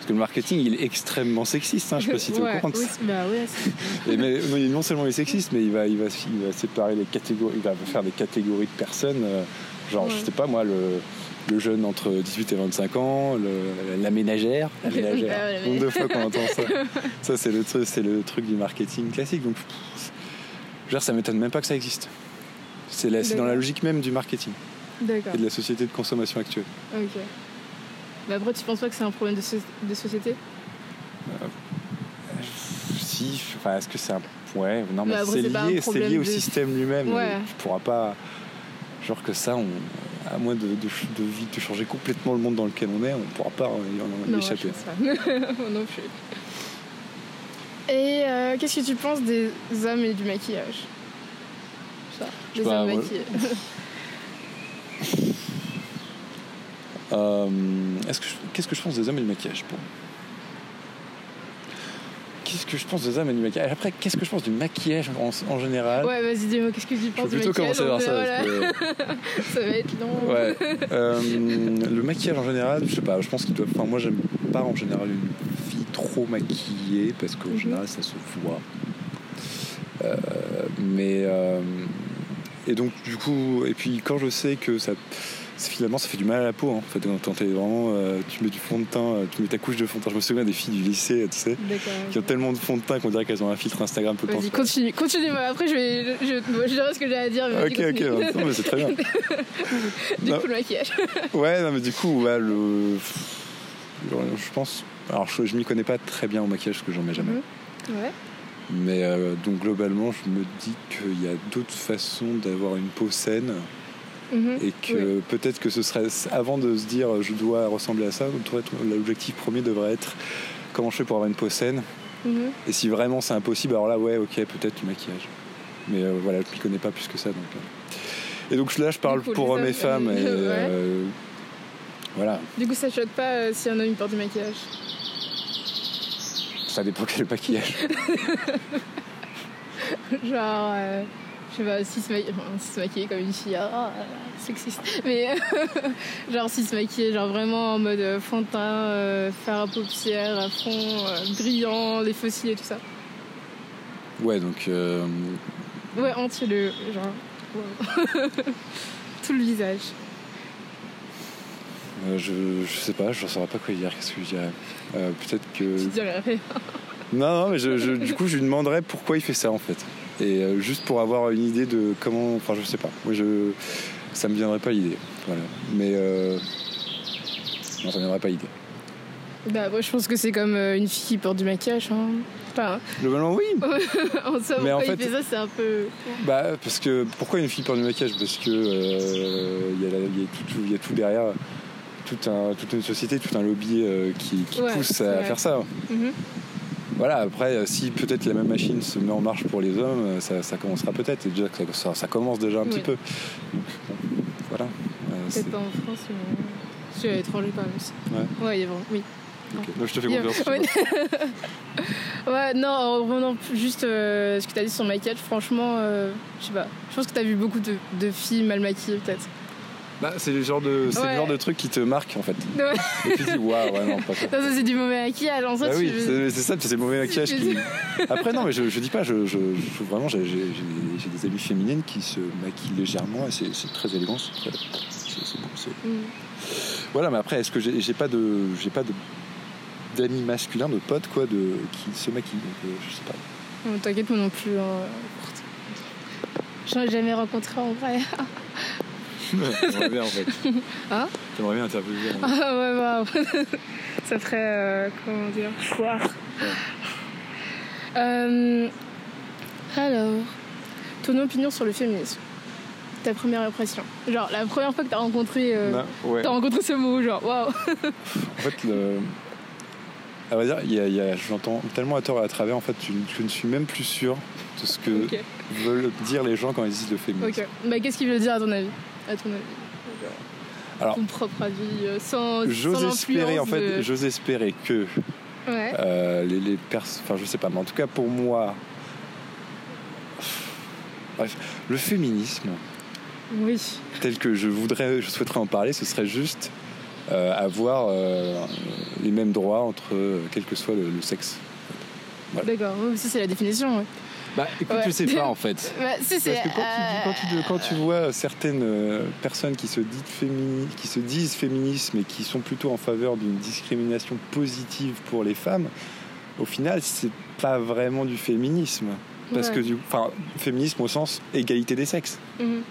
S2: Parce que le marketing, il est extrêmement sexiste, hein, je sais pas si tu es au courant
S1: oui, bah ouais, *laughs*
S2: Et mais, non, seulement il est sexiste, mais il va, il va, il va séparer les catégories, il va faire des catégories de personnes. euh, genre, je
S1: Ouais.
S2: sais pas moi, le, le jeune entre 18 et 25 ans, le- la ménagère. La *laughs* ménagère.
S1: ouais,
S2: Nombre de fois qu'on entend ça. *laughs* Ça, c'est le, c'est le truc du marketing classique. Donc, je dire, ça m'étonne même pas que ça existe. C'est la- c'est dans la logique même du marketing
S1: D'accord,
S2: et de la société de consommation actuelle.
S1: ok. Mais après, tu penses pas que c'est un problème de, so- de société
S2: Si, enfin, est-ce que c'est un. Ouais, non, mais c'est lié, c'est lié au
S1: de-
S2: système lui-même.
S1: Ouais.
S2: Tu pourras pas. Genre que ça, on, à moins de, de, changer complètement le monde dans lequel on est, on pourra pas y en
S1: Non,
S2: échapper.
S1: je pense pas. Moi *laughs* non plus. Et euh, qu'est-ce que tu penses des hommes et du maquillage? Ça,
S2: pas,
S1: hommes maquillés. *laughs*
S2: Euh, Qu'est-ce que je pense des hommes et du maquillage bon. Qu'est-ce que je pense des hommes et du maquillage Après, qu'est-ce que je pense du maquillage en, en général
S1: Ouais, vas-y, dis-moi, qu'est-ce que tu penses du
S2: plutôt
S1: maquillage
S2: commencer par ça.
S1: voilà.
S2: que- *laughs*
S1: Ça va être long.
S2: Ouais. *laughs* Euh, le maquillage en général, je sais pas, je pense qu'il doit. Enfin, moi, j'aime pas en général une fille trop maquillée parce qu'en
S1: Mhm.
S2: général, ça se voit. Euh, mais. et donc, du coup, et puis quand je sais que ça. Finalement, ça fait du mal à la peau. hein. En fait, quand t'es vraiment, euh, tu mets du fond de teint, euh, tu mets ta couche de fond de teint. Je me souviens des filles du lycée, tu sais, qui ont tellement de fond de teint qu'on dirait qu'elles ont un filtre Instagram temps.
S1: Vas-y, continue, continue. Après, je vais, je, je, je dirai ce que j'ai à dire. Mais
S2: Ok, ok, non, mais c'est très bien. *laughs*
S1: du
S2: Non.
S1: coup, le maquillage. *laughs*
S2: Ouais, non, mais du coup, ouais, le... je pense. Alors, je, je m'y connais pas très bien au maquillage parce que j'en mets jamais.
S1: Mhm. Ouais.
S2: Mais euh, donc, globalement, je me dis qu'il y a d'autres façons d'avoir une peau saine
S1: Mhm.
S2: et que peut-être que ce serait. Avant de se dire je dois ressembler à ça, l'objectif premier devrait être comment je fais pour avoir une peau saine?
S1: Mhm.
S2: Et si vraiment c'est impossible, alors là, ouais, ok, peut-être du maquillage. Mais euh, voilà, je m'y connais pas plus que ça. Donc, euh. Et donc là, je parle
S1: coup,
S2: pour hommes et femmes. *laughs* Et,
S1: ouais.
S2: euh, voilà.
S1: Du coup, ça choque pas si un homme il porte du maquillage?
S2: Ça dépend quel maquillage. *laughs*
S1: Genre, je sais pas, s'il se, enfin, comme une fille, ah, sexiste. Mais *laughs* genre, s'il se maquillait genre vraiment en mode euh, fond de teint, euh, faire à paupières à fond, euh, brillant, les fossiles et tout ça.
S2: Ouais, donc. euh,
S1: Ouais, entier le. Genre. wow. *laughs* tout le visage.
S2: euh, je, je sais pas, je ne saurais pas quoi dire. Qu'est-ce que je dirais Peut-être que.
S1: Tu dirais rien.
S2: Non, non, mais je, je- du coup, je lui demanderais pourquoi il fait ça en fait. Et euh, juste pour avoir une idée de comment. Enfin, je sais pas. Moi, je. Ça me viendrait pas l'idée. Voilà. Mais. euh, Non, ça me viendrait pas l'idée.
S1: Bah, moi, je pense que c'est comme euh, une fille qui porte du maquillage. Hein. Enfin,
S2: Globalement, oui. *laughs*
S1: en soi,
S2: Mais en
S1: il
S2: fait-
S1: ça, c'est un peu.
S2: Bah, parce que. Pourquoi une fille porte du maquillage? Parce que. euh, Il y, a la- il y y a tout derrière. Tout un, toute une société, tout un lobby euh, qui, qui
S1: Ouais,
S2: pousse à faire ça.
S1: Mhm.
S2: Voilà, après, euh, si peut-être la même machine se met en marche pour les hommes, euh, ça, ça commencera peut-être. Et déjà, ça, commence déjà un
S1: Oui.
S2: petit peu. Donc, voilà. Euh,
S1: Peut-être pas en France, mais. À l'étranger quand même aussi.
S2: Ouais.
S1: Ouais, il y a vraiment. Oui.
S2: ok. Donc, je te fais confiance. *laughs*
S1: Ouais. Non, en revenant juste euh, ce que t'as dit sur le maquillage, franchement, euh, je sais pas. Je pense que t'as vu beaucoup de, de filles mal maquillées, peut-être.
S2: Bah, c'est le genre de, c'est
S1: Ouais.
S2: le genre de truc qui te marque en fait.
S1: Ouais.
S2: Et tu te dis waouh, ouais, non, pas ça.
S1: Non, ça, c'est du mauvais maquillage. En soi,
S2: Bah
S1: tu
S2: oui, c'est c'est ça, c'est le mauvais maquillage
S1: tu-
S2: qui. Après, non, mais je, je dis pas, je, je, je- vraiment, j'ai des amies féminines qui se maquillent légèrement et c'est très élégant, c'est bon,
S1: Mm.
S2: Voilà, mais après, est-ce que j'ai j'ai pas de, j'ai pas de d'amis masculins, de potes quoi, de qui se maquillent, donc euh, je sais pas.
S1: Non, T'inquiète, moi non plus. hein. J'en ai jamais rencontré en vrai. *laughs*
S2: J'aimerais bien en fait.
S1: Hein
S2: T'aimerais bien interviewer
S1: Ah ouais, waouh. *laughs* Ça ferait, euh, comment dire, foire. Euh, alors, ton opinion sur le féminisme Ta première impression Genre, la première fois que t'as rencontré, euh,
S2: Non, ouais.
S1: t'as rencontré ce mot, genre, waouh.
S2: En fait, le... à vrai dire, il y a- il y a- j'entends tellement à tort et à travers, en fait, je, je ne suis même plus sûr de ce que veulent dire les gens quand ils disent le féminisme.
S1: ok. Bah, qu'est-ce qu'il veut dire à ton avis? À ton avis
S2: Alors,
S1: ton propre avis, euh, sans.
S2: J'ose espérer, en fait,
S1: de-
S2: j'ose espérer que
S1: Ouais.
S2: euh, les, les personnes, enfin, je sais pas, mais en tout cas pour moi, bref, le féminisme,
S1: Oui.
S2: tel que je voudrais, je souhaiterais en parler, ce serait juste euh, avoir euh, les mêmes droits entre quel que soit le, le sexe.
S1: D'accord, oui, ça c'est la définition. Ouais.
S2: Bah, écoute,
S1: Ouais.
S2: je sais pas en *laughs* fait.
S1: Bah, si.
S2: Parce que quand, tu, quand, tu,
S1: euh,
S2: quand tu vois certaines euh, personnes qui se, disent fémini- qui se disent féminisme et qui sont plutôt en faveur d'une discrimination positive pour les femmes, au final, c'est pas vraiment du féminisme. Parce
S1: ouais.
S2: que du enfin, féminisme au sens égalité des sexes.
S1: Mhm.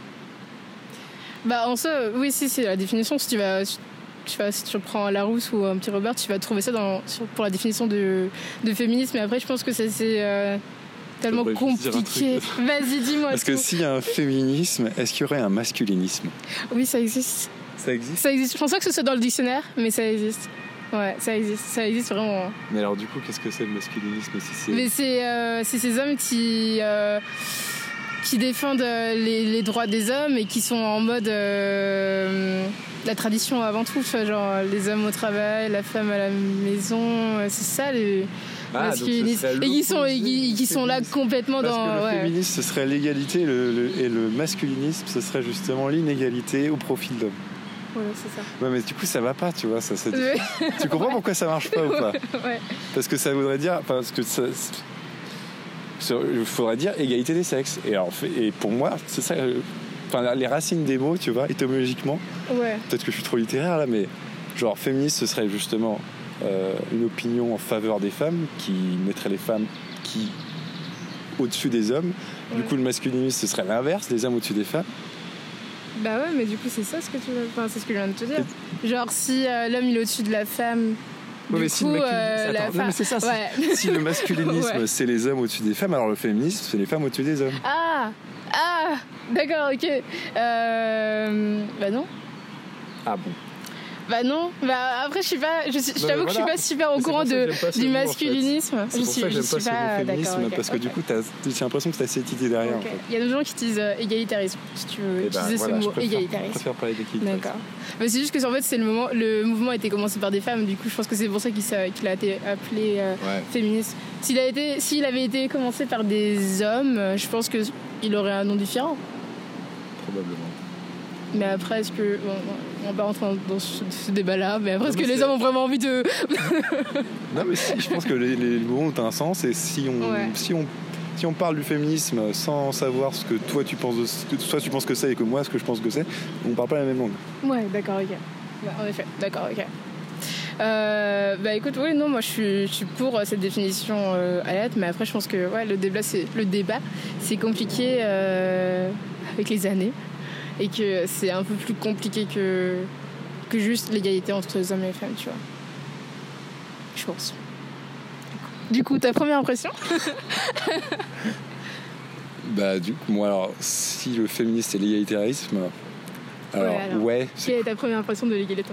S1: Bah en soi, oui, si c'est la définition. Si tu vas, tu vas, si tu reprends Larousse ou un petit Robert, tu vas trouver ça dans, sur- pour la définition de, de féminisme. Mais après, je pense que ça c'est euh, tellement compliqué. *laughs* Vas-y, dis-moi.
S2: Parce que s'il y a un féminisme, est-ce qu'il y aurait un masculinisme?
S1: Oui, ça existe.
S2: Ça existe?
S1: Ça existe. Je pense pas que ce soit dans le dictionnaire, mais ça existe. Ouais, ça existe. Ça existe vraiment.
S2: Mais alors du coup, qu'est-ce que c'est le masculinisme si c'est...
S1: Mais c'est euh, ces hommes qui, euh, qui défendent euh, les, les droits des hommes et qui sont en mode euh, la tradition avant tout. tu vois, Genre les hommes au travail, la femme à la maison. euh, C'est ça les
S2: Ah,
S1: Et qui sont, et qui, sont là complètement
S2: Parce
S1: dans.
S2: que le
S1: ouais.
S2: féminisme, ce serait l'égalité le- le- et le masculinisme, ce serait justement l'inégalité au profit de l'homme.
S1: Voilà, c'est ça.
S2: Ouais, mais du coup, ça va pas, tu vois. Ça, *laughs* Tu comprends pourquoi ça marche pas ou pas? *laughs*
S1: Ouais.
S2: Parce que ça voudrait dire. Parce que ça. Il faudrait dire égalité des sexes. Et, alors, et pour moi, c'est ça. euh, Enfin, les racines des mots, tu vois, étymologiquement,
S1: Ouais.
S2: peut-être que je suis trop littéraire là, mais genre féministe, ce serait justement euh, une opinion en faveur des femmes qui mettrait les femmes qui au-dessus des hommes. Du coup, le masculinisme, ce serait l'inverse, les hommes au-dessus des femmes.
S1: Bah ouais, mais du coup, c'est ça ce que tu veux. Enfin, c'est ce que je viens de te dire. Genre, si euh, l'homme il est au-dessus de la femme.
S2: Ouais, mais
S1: coup,
S2: si le
S1: euh,
S2: Attends, non, mais c'est ça, c'est-
S1: Ouais. *laughs*
S2: Si le masculinisme,
S1: Ouais.
S2: c'est les hommes au-dessus des femmes, alors le féminisme, c'est les femmes au-dessus des hommes.
S1: Ah Ah D'accord, ok. Euh, bah non.
S2: Ah bon
S1: Bah non. Bah après, je suis pas. Je, je t'avoue que je suis pas super au courant de, du
S2: mot, en fait.
S1: masculinisme.
S2: C'est
S1: Je
S2: pour
S1: suis,
S2: ça que
S1: je
S2: j'aime pas ce mot
S1: pas
S2: féminisme, parce que du coup, t'as- j'ai l'impression que t'as cette idée derrière.
S1: Ok.
S2: En fait.
S1: Il y a des gens qui utilisent euh, égalitarisme, si tu veux
S2: ben,
S1: utiliser
S2: voilà,
S1: ce
S2: je
S1: mot
S2: préfère, je
S1: égalitarisme.
S2: préfère parler d'équilibre.
S1: D'accord. Mais c'est juste que en fait, c'est le moment, le mouvement a été commencé par des femmes. Du coup, je pense que c'est pour ça qu'il a été appelé euh,
S2: Ouais.
S1: féministe. S'il a été, s'il avait été commencé par des hommes, euh, je pense que il aurait un nom différent.
S2: Probablement.
S1: Mais après, est-ce que bon, on va pas rentrer dans ce, ce débat-là Mais après, est-ce que les hommes ont vraiment envie de *laughs*
S2: Non, mais si, je pense que les, les mots ont un sens et si on,
S1: Ouais.
S2: si on, si on parle du féminisme sans savoir ce que toi tu penses, de, toi tu penses que c'est et que moi ce que je pense que c'est, on parle pas la même langue.
S1: Ouais, d'accord, ok. Bah, en effet, d'accord, ok. Euh, bah écoute, oui, non, moi je suis, je suis pour euh, cette définition euh, à lettre, mais après je pense que ouais, le débat, c'est le débat, c'est compliqué euh, avec les années et que c'est un peu plus compliqué que que juste l'égalité entre les hommes et les femmes, tu vois. Je pense. Du coup, ta première impression *laughs*
S2: Bah, du coup, moi alors, si le féminisme c'est l'égalitarisme, alors,
S1: Ouais, alors.
S2: ouais.
S1: Quelle est ta première impression de *laughs* l'égalité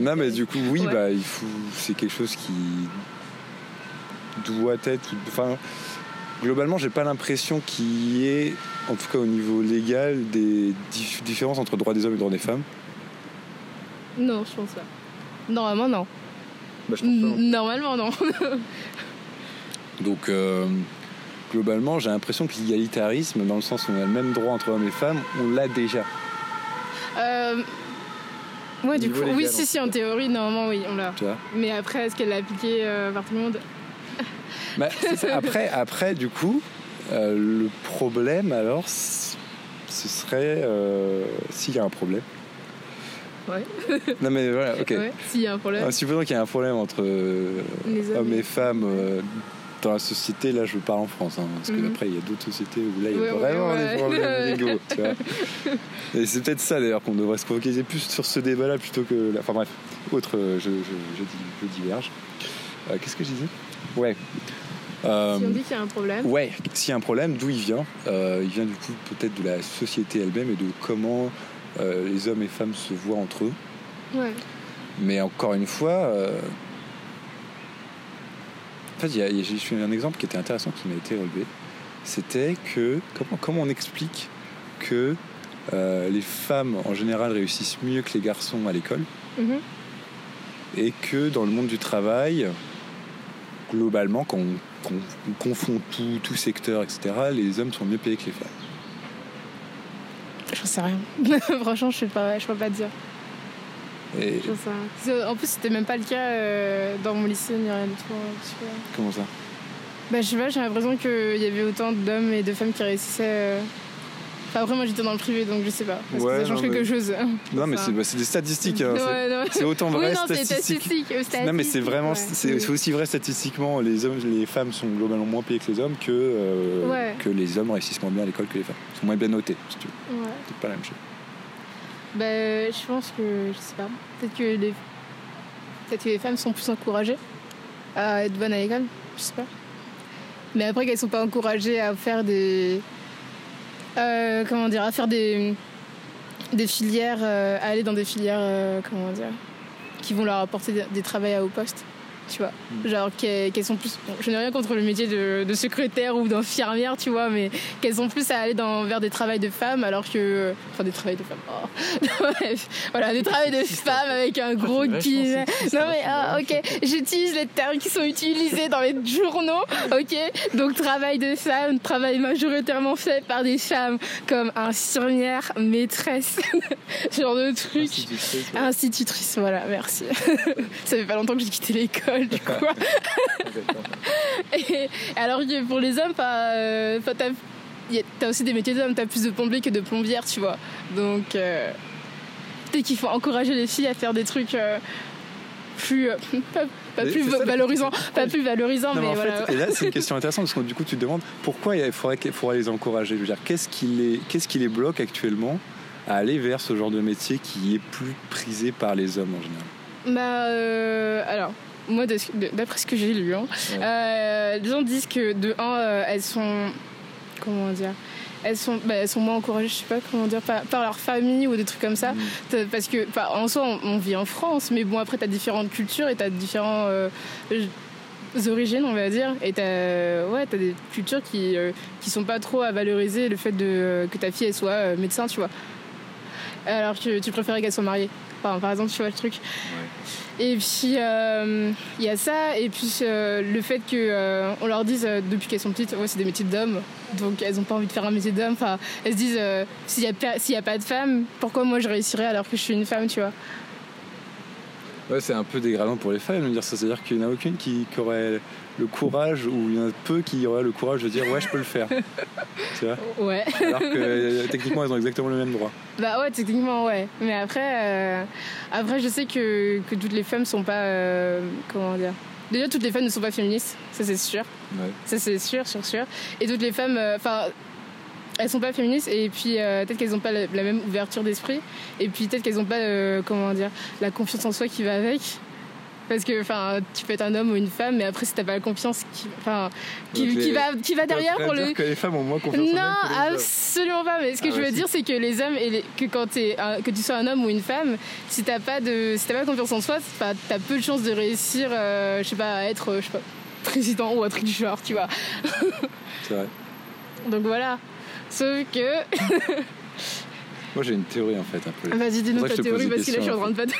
S2: Non, mais du coup, oui,
S1: Ouais.
S2: bah, il faut, c'est quelque chose qui doit être. Enfin, globalement, j'ai pas l'impression qu'il y ait, en tout cas au niveau légal, des dif- différences entre droits des hommes et droits des femmes?
S1: Non, je pense pas. Normalement, non.
S2: Bah,
S1: N- Normalement, non. *laughs*
S2: Donc, euh, globalement, j'ai l'impression que l'égalitarisme, dans le sens où on a le même droit entre hommes et femmes, on l'a déjà.
S1: Euh, Ouais, du coup, oui, si,
S2: en
S1: si, en théorie, normalement, oui, on l'a.
S2: Tu vois?
S1: Mais après, est-ce qu'elle l'a appliqué euh, par tout le monde?
S2: Bah, ça. après, après, du coup, euh, le problème, alors, ce serait euh, s'il y a un problème.
S1: Ouais. *laughs*
S2: Non, mais voilà, ok.
S1: Ouais, s'il y a un problème.
S2: Ah, supposons qu'il y a un problème entre euh,
S1: hommes et-
S2: femmes dans la société, là je parle en France, hein, parce que
S1: Mhm.
S2: après il y a d'autres sociétés où là il y a
S1: Ouais,
S2: vraiment
S1: ouais.
S2: des problèmes *laughs* tu vois. Et c'est peut-être ça d'ailleurs qu'on devrait se focaliser plus sur ce débat-là plutôt que. Enfin bref, autre, je, je, je, diverge. Euh, Qu'est-ce que je disais? Ouais. Euh,
S1: Si on dit qu'il y a un problème.
S2: Ouais, s'il y a un problème, d'où il vient Euh, Il vient du coup peut-être de la société elle-même et de comment euh, les hommes et femmes se voient entre eux.
S1: Ouais.
S2: Mais encore une fois, en fait, j'ai eu un exemple qui était intéressant qui m'a été relevé. C'était que comment, comment on explique que les femmes en général réussissent mieux que les garçons à l'école
S1: Mhm.
S2: et que dans le monde du travail, globalement, quand on, quand on confond tout, tout secteur, etc., les hommes sont mieux payés que les femmes.
S1: J'en sais rien. *laughs* Franchement, je sais pas, je peux pas dire.
S2: Et
S1: J'en sais rien. C'est- En plus, c'était même pas le cas euh, dans mon lycée ni rien du tout. hein,
S2: comment ça?
S1: Bah, je sais pas, j'ai l'impression qu'il y avait autant d'hommes et de femmes qui réussissaient. euh, après, moi j'étais dans le privé donc je sais pas. Est-ce
S2: Ouais,
S1: que ça change
S2: non,
S1: quelque
S2: mais-
S1: chose
S2: Non, mais c'est bah, c'est des statistiques. hein, c'est- autant
S1: Oui,
S2: vrai
S1: non,
S2: statistique.
S1: euh,
S2: Non, mais c'est vraiment,
S1: ouais.
S2: c'est aussi vrai statistiquement. Les hommes, les femmes sont globalement moins payées que les hommes que euh,
S1: Ouais.
S2: que les hommes réussissent moins bien à l'école que les femmes. Ils sont moins bien notés. Si tu veux. C'est pas la même chose.
S1: Bah, je pense que, je sais pas, peut-être que les, peut-être que les femmes sont plus encouragées à être bonnes à l'école, je sais pas. Mais après qu'elles sont pas encouragées à faire des, euh, comment dire, à faire des, filières, euh, à aller dans des filières, euh, comment dire, qui vont leur apporter des, des travails à haut poste. Tu vois,
S2: Mm.
S1: genre qu'elles sont plus. bon, je n'ai rien contre le métier de, de secrétaire ou d'infirmière, tu vois, mais qu'elles sont plus à aller dans, vers des travails de femmes, alors que. Enfin, des travails de femmes. oh. *laughs* Bref, voilà, des travails de femmes avec un gros
S2: sexiste,
S1: Non, mais ah, ok, j'utilise les termes qui sont utilisés dans les journaux, ok Donc, travail de femmes, travail majoritairement fait par des femmes comme infirmière, maîtresse, *laughs* genre de trucs. Institutrice, voilà, merci. *laughs* Ça fait pas longtemps que j'ai quitté l'école, du coup. *laughs* Et alors que pour les hommes, pas, euh, t'as, aussi des métiers d'hommes, t'as plus de plombier que de plombière, tu vois. Donc, euh, peut-être qu'il faut encourager les filles à faire des trucs euh, plus. euh, *laughs* pas, plus
S2: ça,
S1: pas plus valorisants,
S2: Non, mais
S1: mais
S2: en
S1: voilà.
S2: fait, et là, c'est une *laughs* question intéressante parce que du coup, tu te demandes pourquoi il faudrait, les encourager. Je veux dire, qu'est-ce qui les, qu'est-ce qui les bloque actuellement à aller vers ce genre de métier qui est plus prisé par les hommes en général?
S1: Bah, euh, alors, moi, d'après ce que j'ai lu, hein,
S2: Ouais.
S1: euh, les gens disent que de un, euh, elles sont. Comment dire elles sont, bah, elles sont moins encouragées, je sais pas comment dire, par, par leur famille ou des trucs comme ça.
S2: Mm.
S1: Parce que, bah, en soi, on, on vit en France, mais bon, après, t'as différentes cultures et t'as différents euh, origines, on va dire. Et t'as, ouais, t'as des cultures qui, euh, qui sont pas trop à valoriser le fait de, que ta fille, elle soit médecin, tu vois. Alors que tu préférais qu'elle soit mariée. Enfin, par exemple, tu vois le truc. Et puis euh, il y a ça, et puis euh, le fait que euh, leur dise depuis qu'elles sont petites, ouais, c'est des métiers d'hommes, donc elles ont pas envie de faire un métier d'homme. Enfin, elles se disent s'il y a a pas de femme, pourquoi moi je réussirais alors que je suis une femme, tu vois?
S2: Ouais, c'est un peu dégradant pour les femmes de dire ça. C'est-à-dire qu'il n'y en a aucune qui aurait le courage, ou il y en a peu qui auraient le courage de dire ouais, je peux le faire. tu vois
S1: Ouais.
S2: Alors que euh, techniquement, elles ont exactement le même droit.
S1: Bah ouais, techniquement ouais. Mais après, euh, après je sais que, que toutes les femmes sont pas euh, comment dire. Déjà toutes les femmes ne sont pas féministes, ça c'est sûr.
S2: Ouais.
S1: Ça c'est sûr, sûr, sûr. Et toutes les femmes, euh, enfin, elles sont pas féministes et puis euh, peut-être qu'elles n'ont pas la, la même ouverture d'esprit et puis peut-être qu'elles n'ont pas, euh, comment dire, la confiance en soi qui va avec. Parce que, enfin, tu peux être un homme ou une femme, mais après si t'as pas la confiance qui, enfin, qui, va, qui va derrière pour le.
S2: dire que les femmes ont moins confiance en
S1: Non, absolument pas. Mais ce que
S2: Ah
S1: je veux dire, c'est que les hommes et les- que quand un- que tu sois un homme ou une femme, si t'as pas de, si t'as pas confiance en soi, t'as peu de chances de réussir, euh, je sais pas, à être, euh, je sais pas, président ou un truc du genre, tu vois.
S2: C'est vrai. *laughs*
S1: Donc voilà. Sauf que, *laughs*
S2: Moi, j'ai une théorie en fait un peu.
S1: vas-y, dis-nous ta théorie parce que là, je suis en train de pas. *laughs*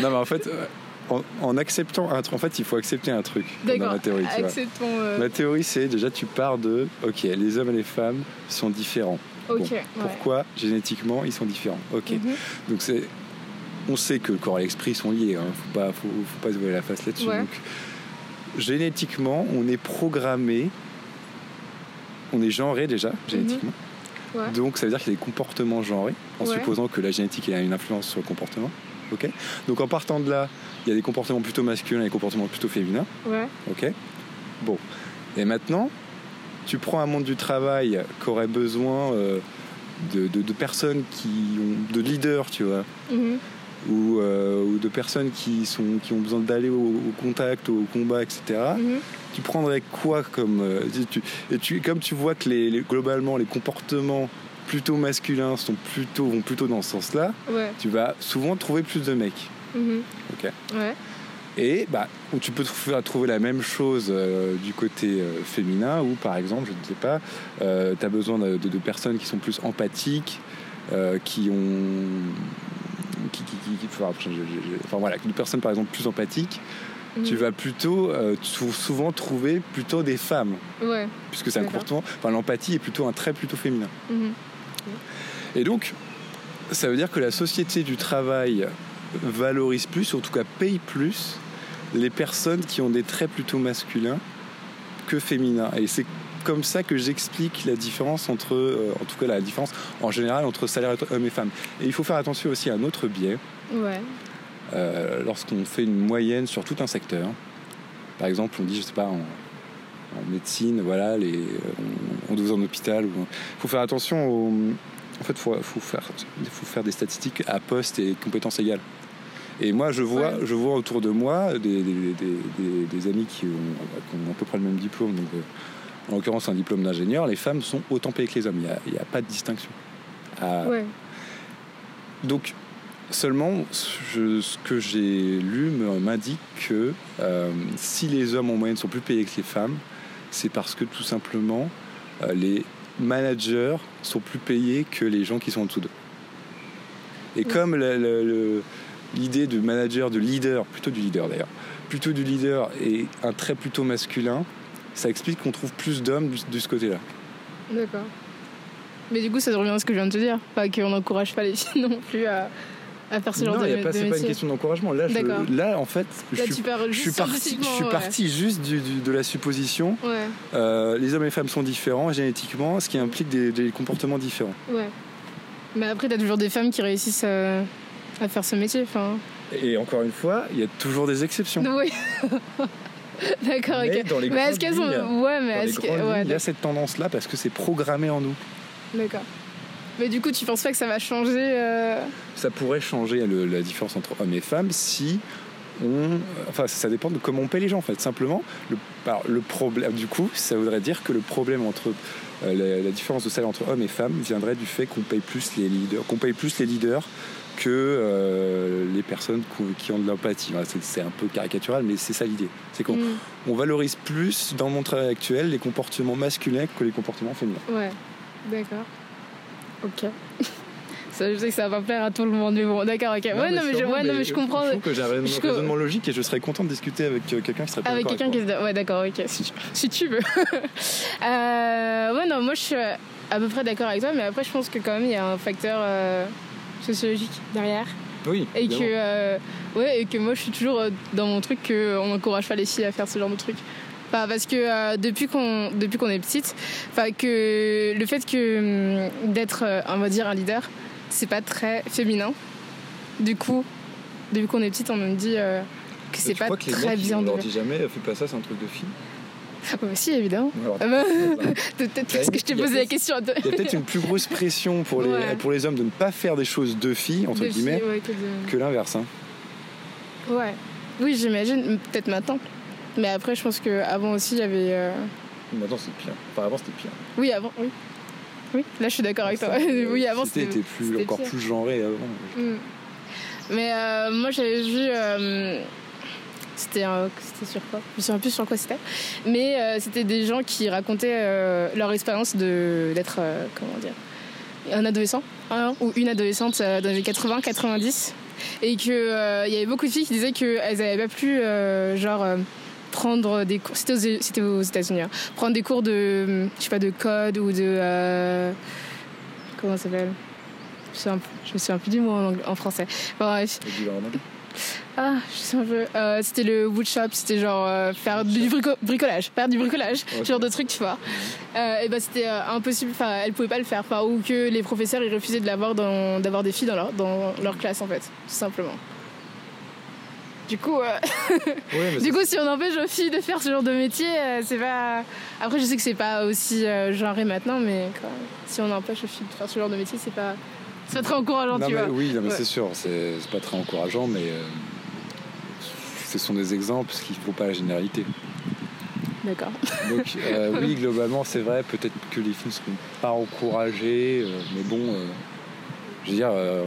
S2: Non, mais en fait, euh, en, en acceptant un truc, en fait, il faut accepter un truc dans ma théorie. Tu vois.
S1: Acceptons. euh,
S2: Ma théorie, c'est déjà tu pars de ok, les hommes et les femmes sont différents.
S1: Ok.
S2: Bon,
S1: ouais.
S2: Pourquoi génétiquement ils sont différents? Ok.
S1: Mhm.
S2: Donc c'est, on sait que le corps et l'esprit sont liés. Hein. Faut pas, faut, faut pas se voiler la face là-dessus.
S1: Ouais.
S2: Donc génétiquement, on est programmé, on est genré déjà génétiquement.
S1: Mhm. Ouais.
S2: Donc ça veut dire qu'il y a des comportements genrés, en supposant que la génétique a une influence sur le comportement. Ok Donc en partant de là, il y a des comportements plutôt masculins et des comportements plutôt féminins.
S1: Ouais.
S2: Ok Bon. Et maintenant, tu prends un monde du travail qui aurait besoin euh, de, de- de personnes qui ont. de leaders, tu vois.
S1: Mhm.
S2: Ou, euh, ou de personnes qui, sont, qui ont besoin d'aller au, au contact, au combat, etc.
S1: Mhm.
S2: Tu prendrais quoi comme. euh, tu- et tu, comme tu vois que les, les- globalement, les comportements plutôt masculins sont plutôt, vont plutôt dans ce sens-là,
S1: Ouais.
S2: tu vas souvent trouver plus de mecs.
S1: Mhm.
S2: Ok
S1: Ouais.
S2: Et bah, où tu peux trouver, trouver la même chose euh, du côté euh, féminin, où par exemple, je ne sais pas, tu as besoin de, de- de personnes qui sont plus empathiques, euh, qui ont. Qui, qui- qui- qui- enfin, je- je- je- enfin, voilà, une personne par exemple plus empathique, tu
S1: Mhm.
S2: vas plutôt euh, sou- souvent trouver plutôt des femmes,
S1: Ouais.
S2: puisque c'est un comportement. Enfin, l'empathie est plutôt un trait plutôt féminin.
S1: Mhm.
S2: Et donc, ça veut dire que la société du travail valorise plus, ou en tout cas paye plus, les personnes qui ont des traits plutôt masculins que féminins. Et c'est comme ça que j'explique la différence entre, euh, en tout cas la différence en général entre salaire hommes et femmes. Et il faut faire attention aussi à un autre biais
S1: Ouais.
S2: euh, lorsqu'on fait une moyenne sur tout un secteur. Par exemple, on dit, je sais pas, en, en médecine, voilà, les, on, on doit en hôpital. Il faut faire attention au. En fait, il faut, faut faire, faut faire des statistiques à poste et compétences égales. Et moi, je vois,
S1: Ouais.
S2: je vois autour de moi des, des- des- des- des amis qui ont, qui ont à peu près le même diplôme, donc euh, en l'occurrence un diplôme d'ingénieur, les femmes sont autant payées que les hommes. Il n'y a, pas de distinction.
S1: Ouais.
S2: donc, seulement, je- ce que j'ai lu m'indique que euh, si les hommes en moyenne sont plus payés que les femmes, c'est parce que tout simplement, euh, les managers sont plus payés que les gens qui sont en dessous d'eux. Et comme l'idée de manager, de leader, plutôt du leader d'ailleurs, plutôt du leader est un trait plutôt masculin, ça explique qu'on trouve plus d'hommes de, de ce côté-là.
S1: D'accord. Mais du coup, ça revient à ce que je viens de te dire. Pas qu'on n'encourage pas les filles non plus à, à faire ce genre
S2: non,
S1: de,
S2: y a pas, c'est pas une question d'encouragement. Là, je-
S1: D'accord.
S2: là, en fait,
S1: Là,
S2: je suis parti, je
S1: ouais.
S2: parti juste du- du- de la supposition.
S1: Ouais,
S2: euh, les hommes et les femmes sont différents génétiquement, ce qui implique des, des comportements différents.
S1: ouais. Mais après, t'as toujours des femmes qui réussissent à, à faire ce métier. Enfin,
S2: Et encore une fois, il y a toujours des exceptions.
S1: non, oui. *laughs* D'accord,
S2: Mais
S1: ok.
S2: dans les
S1: Mais est-ce qu'elles sont. Ouais, mais est-ce que.
S2: il y a cette tendance-là parce que c'est programmé en nous.
S1: d'accord. Mais du coup, tu penses pas que ça va changer euh,
S2: Ça pourrait changer le- la différence entre hommes et femmes si on. Enfin, ça dépend de comment on paie les gens, en fait. Simplement, le, alors, le problème. Du coup, ça voudrait dire que le problème entre. euh, la, la différence de salaire entre hommes et femmes viendrait du fait qu'on paye plus les leaders, qu'on paye plus les leaders que euh, les personnes qui ont- de l'empathie. C'est- un peu caricatural, mais c'est ça l'idée. C'est qu'on on valorise plus dans monde travail actuel les comportements masculins que les comportements féminins.
S1: Ouais, d'accord. Ok. *laughs* Ça, je sais que ça va pas plaire à tout le monde, mais bon, d'accord, ok. ouais, non, mais je, ouais, non, mais je comprends.
S2: Je trouve que j'ai un raisonnement, logique et je serais content de discuter avec euh, quelqu'un qui serait pas
S1: Avec quelqu'un qui se. Ouais, d'accord, ok. Si tu, *laughs* si tu veux. *laughs* Euh, ouais, non, moi je suis à peu près d'accord avec toi, mais après je pense que quand même il y a un facteur euh, sociologique derrière.
S2: Oui,
S1: Et que, euh, ouais, et que moi je suis toujours dans mon truc qu'on n'encourage pas les filles à faire ce genre de truc. Enfin, parce que euh, depuis qu'on depuis qu'on est petite, enfin que le fait que hum, d'être euh, on va dire un leader, c'est pas très féminin. Du coup, depuis qu'on est petite, on me dit euh, que c'est pas
S2: crois que les
S1: très
S2: mecs,
S1: bien
S2: on leur dit jamais fais pas ça c'est un truc de fille?
S1: Ouais, si évidemment. Ah bah,
S2: Il *laughs*
S1: Peut-être parce que je t'ai
S2: Il
S1: posé la question. De...
S2: y a peut-être une plus grosse pression pour les,
S1: Ouais.
S2: pour les hommes de ne pas faire des choses de filles, entre
S1: de
S2: guillemets,
S1: filles, ouais, que de-
S2: que l'inverse. hein.
S1: Ouais. Oui, j'imagine, peut-être maintenant. Mais après, je pense qu'avant aussi, il y avait. euh,
S2: Maintenant c'est pire. Enfin avant c'était pire.
S1: Oui, avant, oui. Oui, là, je suis d'accord avec toi. *laughs* Oui, avant,
S2: c'était
S1: c'était.
S2: était plus,
S1: c'était
S2: encore
S1: pire.
S2: plus genré avant.
S1: Mm. Mais euh, moi, j'avais vu. euh, c'était c'était sur quoi? Je me souviens plus sur quoi c'était. Mais euh, c'était des gens qui racontaient leur expérience d'être. comment dire Un adolescent ou une adolescente dans les 80-90. Et qu'il y avait beaucoup de filles qui disaient qu'elles n'avaient pas euh, genre. Prendre des cours c'était aux, États-Unis hein. prendre des cours de je sais pas de code ou de euh, comment ça s'appelle? Je me souviens- je me souviens plus du mot en, en français Enfin, ah, je sais un peu. Euh, c'était le woodshop, c'était genre euh, faire du brico- bricolage, faire du bricolage,
S2: Ok.
S1: ce genre de truc, tu vois. Euh, et ben c'était impossible, enfin, elle pouvait pas le faire, enfin, ou que les professeurs ils refusaient de l'avoir d'avoir des filles dans leur, dans leur classe en fait, tout simplement. Du coup, euh, *laughs*
S2: Ouais,
S1: du coup, si on empêche aux filles de faire ce genre de métier, euh, c'est pas. Après, je sais que c'est pas aussi euh, genré maintenant, mais quoi, si on empêche aux filles de faire ce genre de métier, c'est pas, c'est pas très encourageant,
S2: Non,
S1: tu
S2: mais
S1: vois.
S2: oui, non, mais
S1: Ouais.
S2: c'est sûr, c'est pas très encourageant, mais euh, ce sont des exemples, parce qu'il ne faut pas la généralité.
S1: D'accord.
S2: Donc *laughs* oui, globalement, c'est vrai, peut-être que les filles ne seront pas encouragées, mais bon, je veux dire, euh,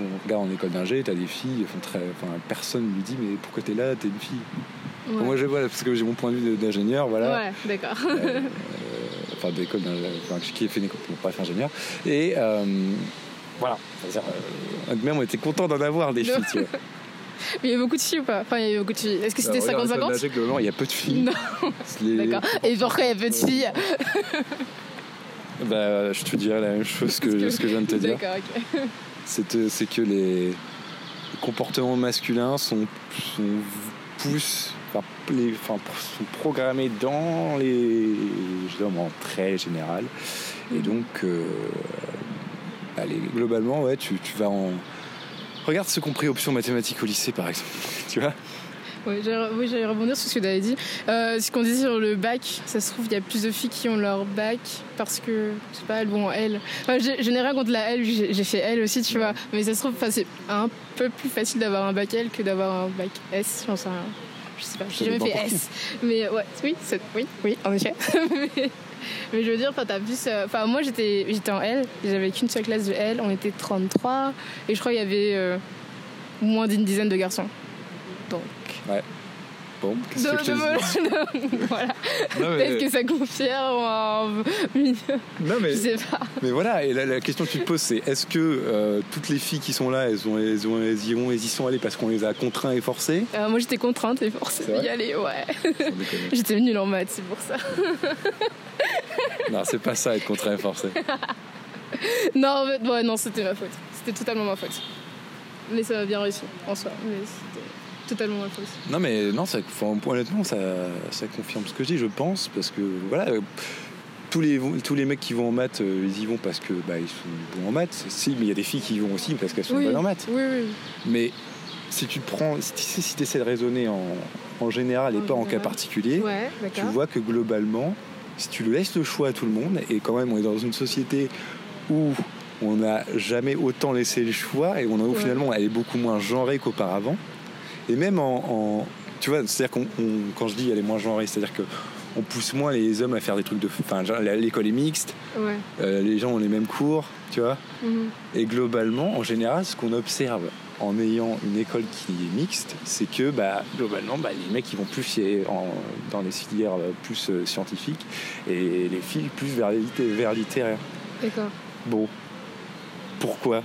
S2: on, on regarde en école d'ingé, t'as des filles, font très, enfin, personne lui dit, mais pourquoi t'es là, t'es une fille?
S1: Ouais.
S2: Moi, je vois, parce que j'ai mon point de vue d'ingénieur, voilà.
S1: Ouais, d'accord. *laughs*
S2: Euh, enfin d'école d'ingé- enfin, qui a fait une école pour bref ingénieur et euh, voilà C'est-à-dire, euh, même on était content d'en avoir des filles tu vois. *laughs*
S1: Mais il y a beaucoup de filles ou pas? Enfin, il y avait beaucoup de filles. Est-ce que c'était
S2: Alors, regarde,
S1: 50-50
S2: l'école d'ingé, globalement, il y a peu de filles
S1: Non.
S2: Les-
S1: D'accord. Et pourquoi il y a peu de filles *laughs*
S2: bah, je te dirais la même chose que, ce que je viens de te dire. C'est euh, c'est que les comportements masculins sont, sont poussent enfin, les, enfin, sont programmés dans les hommes en très général. Et
S1: Mhm.
S2: donc euh, allez, globalement ouais tu, tu vas en regarde ce qu'on pris option mathématiques au lycée par exemple. *laughs* Tu vois?
S1: J'allais- oui, j'allais rebondir sur ce que tu avais dit. Euh, ce qu'on disait sur le bac, ça se trouve, il y a plus de filles qui ont leur bac parce que, je sais pas, elles vont en L. Enfin, je n'ai rien contre la L, j'ai fait L aussi, tu vois. Mais ça se trouve, c'est un peu plus facile d'avoir un bac L que d'avoir un bac S, j'en sais rien. Je sais pas, j'ai jamais fait. S. Mais ouais, oui, oui, oui, en effet. *laughs* mais, mais je veux dire, enfin, t'as plus. euh, Enfin, moi, j'étais j'étais en L, j'avais qu'une seule classe de L, on était 33, et je crois qu'il y avait euh, moins d'une dizaine de garçons. Donc.
S2: Bon qu'est-ce que je te dis *laughs*
S1: voilà. Peut-être que ça confirme. euh,
S2: non, mais-
S1: Je sais pas.
S2: mais voilà et la, la question que tu te poses c'est est-ce que euh, toutes les filles qui sont là elles, ont, elles, ont, elles y, ont, elles y sont allées parce qu'on les a contraints et forcés
S1: Euh, moi, j'étais contrainte et forcée d'y aller, ouais. *laughs* J'étais nulle en maths, c'est pour ça. *laughs*
S2: non c'est pas ça être contraint et forcé
S1: Non, en fait, ouais, non, c'était ma faute. C'était totalement ma faute. Mais ça a bien réussi en soi. Mais totalement ma.
S2: Non mais non, ça, enfin, honnêtement, ça, ça confirme ce que je dis, je pense, parce que voilà, euh, tous les, tous les mecs qui vont en maths, euh, ils y vont parce que bah, ils sont bons en maths. Si, mais il y a des filles qui y vont aussi parce qu'elles sont
S1: Oui.
S2: bonnes en maths.
S1: Oui, oui.
S2: Mais si tu prends, si, si tu essaies de raisonner en, en général et
S1: En
S2: pas en cas particulier,
S1: Ouais,
S2: tu vois que globalement, si tu laisses le choix à tout le monde, et quand même on est dans une société où on n'a jamais autant laissé le choix, et on a,
S1: Ouais.
S2: finalement elle est beaucoup moins genrée qu'auparavant, et même en... en- tu vois, c'est-à-dire qu'on, on- quand je dis elle est moins genrée, c'est-à-dire que on pousse moins les hommes à faire des trucs de... Enfin, l'école est mixte,
S1: Ouais.
S2: euh, les gens ont les mêmes cours, tu vois,
S1: Mhm.
S2: et globalement, en général, ce qu'on observe en ayant une école qui est mixte, c'est que bah, globalement, bah, les mecs ils vont plus en- dans les filières euh, plus euh, scientifiques et les filles plus vers, vers littéraire.
S1: D'accord.
S2: Bon, pourquoi?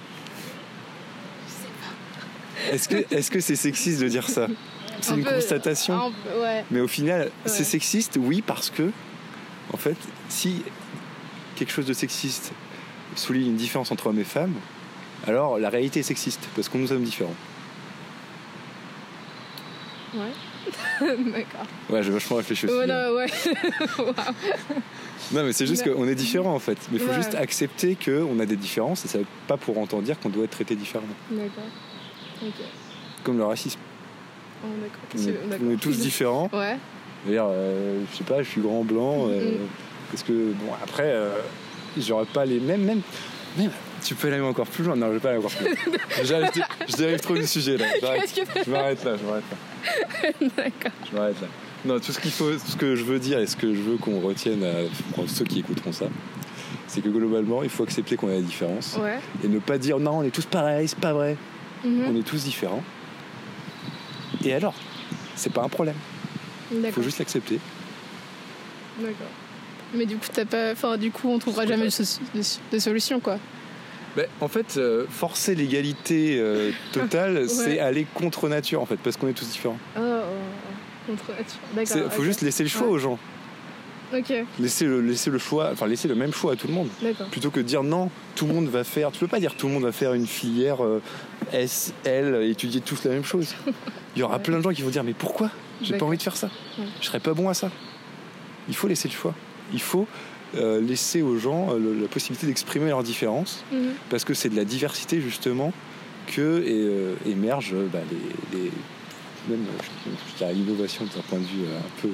S2: Est-ce que c'est sexiste de dire ça? C'est
S1: Un
S2: une
S1: peu-
S2: constatation.
S1: un peu- ouais.
S2: Mais au final, c'est sexiste, oui, parce que, en fait, si quelque chose de sexiste souligne une différence entre hommes et femmes, alors la réalité est sexiste, parce que nous sommes différents.
S1: Ouais. *laughs* D'accord.
S2: Ouais, j'ai vachement réfléchi aussi.
S1: Ouais,
S2: hein.
S1: non, ouais. *laughs*
S2: Non, mais c'est juste qu'on est différents, en fait. Mais il faut
S1: Ouais.
S2: juste accepter qu'on a des différences, et ça pas pour autant dire qu'on doit être traité différemment.
S1: D'accord.
S2: Comme le racisme.
S1: Oh.
S2: On est, on tous différents.
S1: Ouais.
S2: D'ailleurs, euh, je sais pas, je suis grand, blanc. euh,
S1: Mhm.
S2: Parce que, bon, après, euh, j'aurais pas les mêmes. Même, même, tu peux aller encore plus loin. Non, je vais pas aller encore plus loin. J'arrive- *laughs* je dérive trop du sujet là. Je m'arrête là, je m'arrête là. *laughs*
S1: D'accord.
S2: Je m'arrête là. Non, tout ce qu'il faut, ce que je veux dire et ce que je veux qu'on retienne, pour ceux qui écouteront ça, c'est que globalement, il faut accepter qu'on a des différences
S1: Ouais.
S2: et ne pas dire non, on est tous pareils, c'est pas vrai.
S1: Mhm.
S2: On est tous différents. Et alors, c'est pas un problème. Il faut juste l'accepter.
S1: D'accord. Mais du coup, t'as pas. Enfin, du coup, on trouvera jamais de, so- de- de solution, quoi.
S2: Ben, en fait, euh, forcer l'égalité euh, *laughs* totale, c'est aller contre nature, en fait, parce qu'on est tous différents.
S1: Oh, oh, oh. contre nature.
S2: Il faut juste laisser le choix
S1: Ouais.
S2: aux gens.
S1: Ok,
S2: Laisser le, laisser le choix, enfin laisser le même choix à tout le monde. Plutôt que de dire non, tout le monde va faire. Tu peux pas dire tout le monde va faire une filière euh, S, L, étudier tous la même chose. Il y aura
S1: Ouais.
S2: plein de gens qui vont dire mais pourquoi? J'ai pas envie de faire ça.
S1: Ouais.
S2: Je serais pas bon à ça. Il faut laisser le choix. Il faut euh, laisser aux gens euh, le- la possibilité d'exprimer leurs différences.
S1: Mhm.
S2: parce que c'est de la diversité justement que émergent bah, les, les- même je, dirais l'innovation d'un point de vue un peu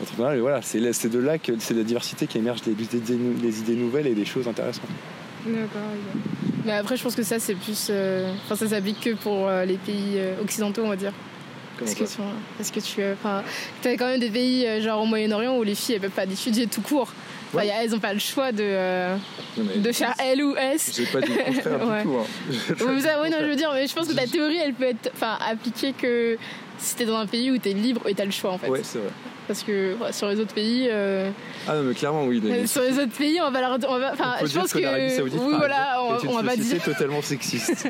S2: entrepreneurial. Et voilà, c'est de là que c'est la diversité qui émerge des, des, idées nouvelles et des choses intéressantes.
S1: D'accord. Mais après, je pense que ça, c'est plus. Enfin, ça s'applique que pour les pays occidentaux, on va dire. Parce que, parce que tu as quand même des pays genre au Moyen-Orient où les filles elles peuvent pas d'étudier tout court elles n'ont pas le choix de, euh, de faire L ou S.
S2: J'ai pas dit le contraire du *laughs* tout. Hein. *laughs*
S1: oui, non, je veux dire, mais je pense que ta théorie, elle peut être appliquée que si t'es dans un pays où t'es libre et t'as le choix en fait.
S2: Ouais, c'est vrai.
S1: Parce que sur les autres pays. Euh,
S2: ah non, mais clairement, oui.
S1: sur les autres pays, on va leur. On va, enfin, je pense que. *laughs* oui, voilà, on, on va pas dire.
S2: C'est totalement sexiste.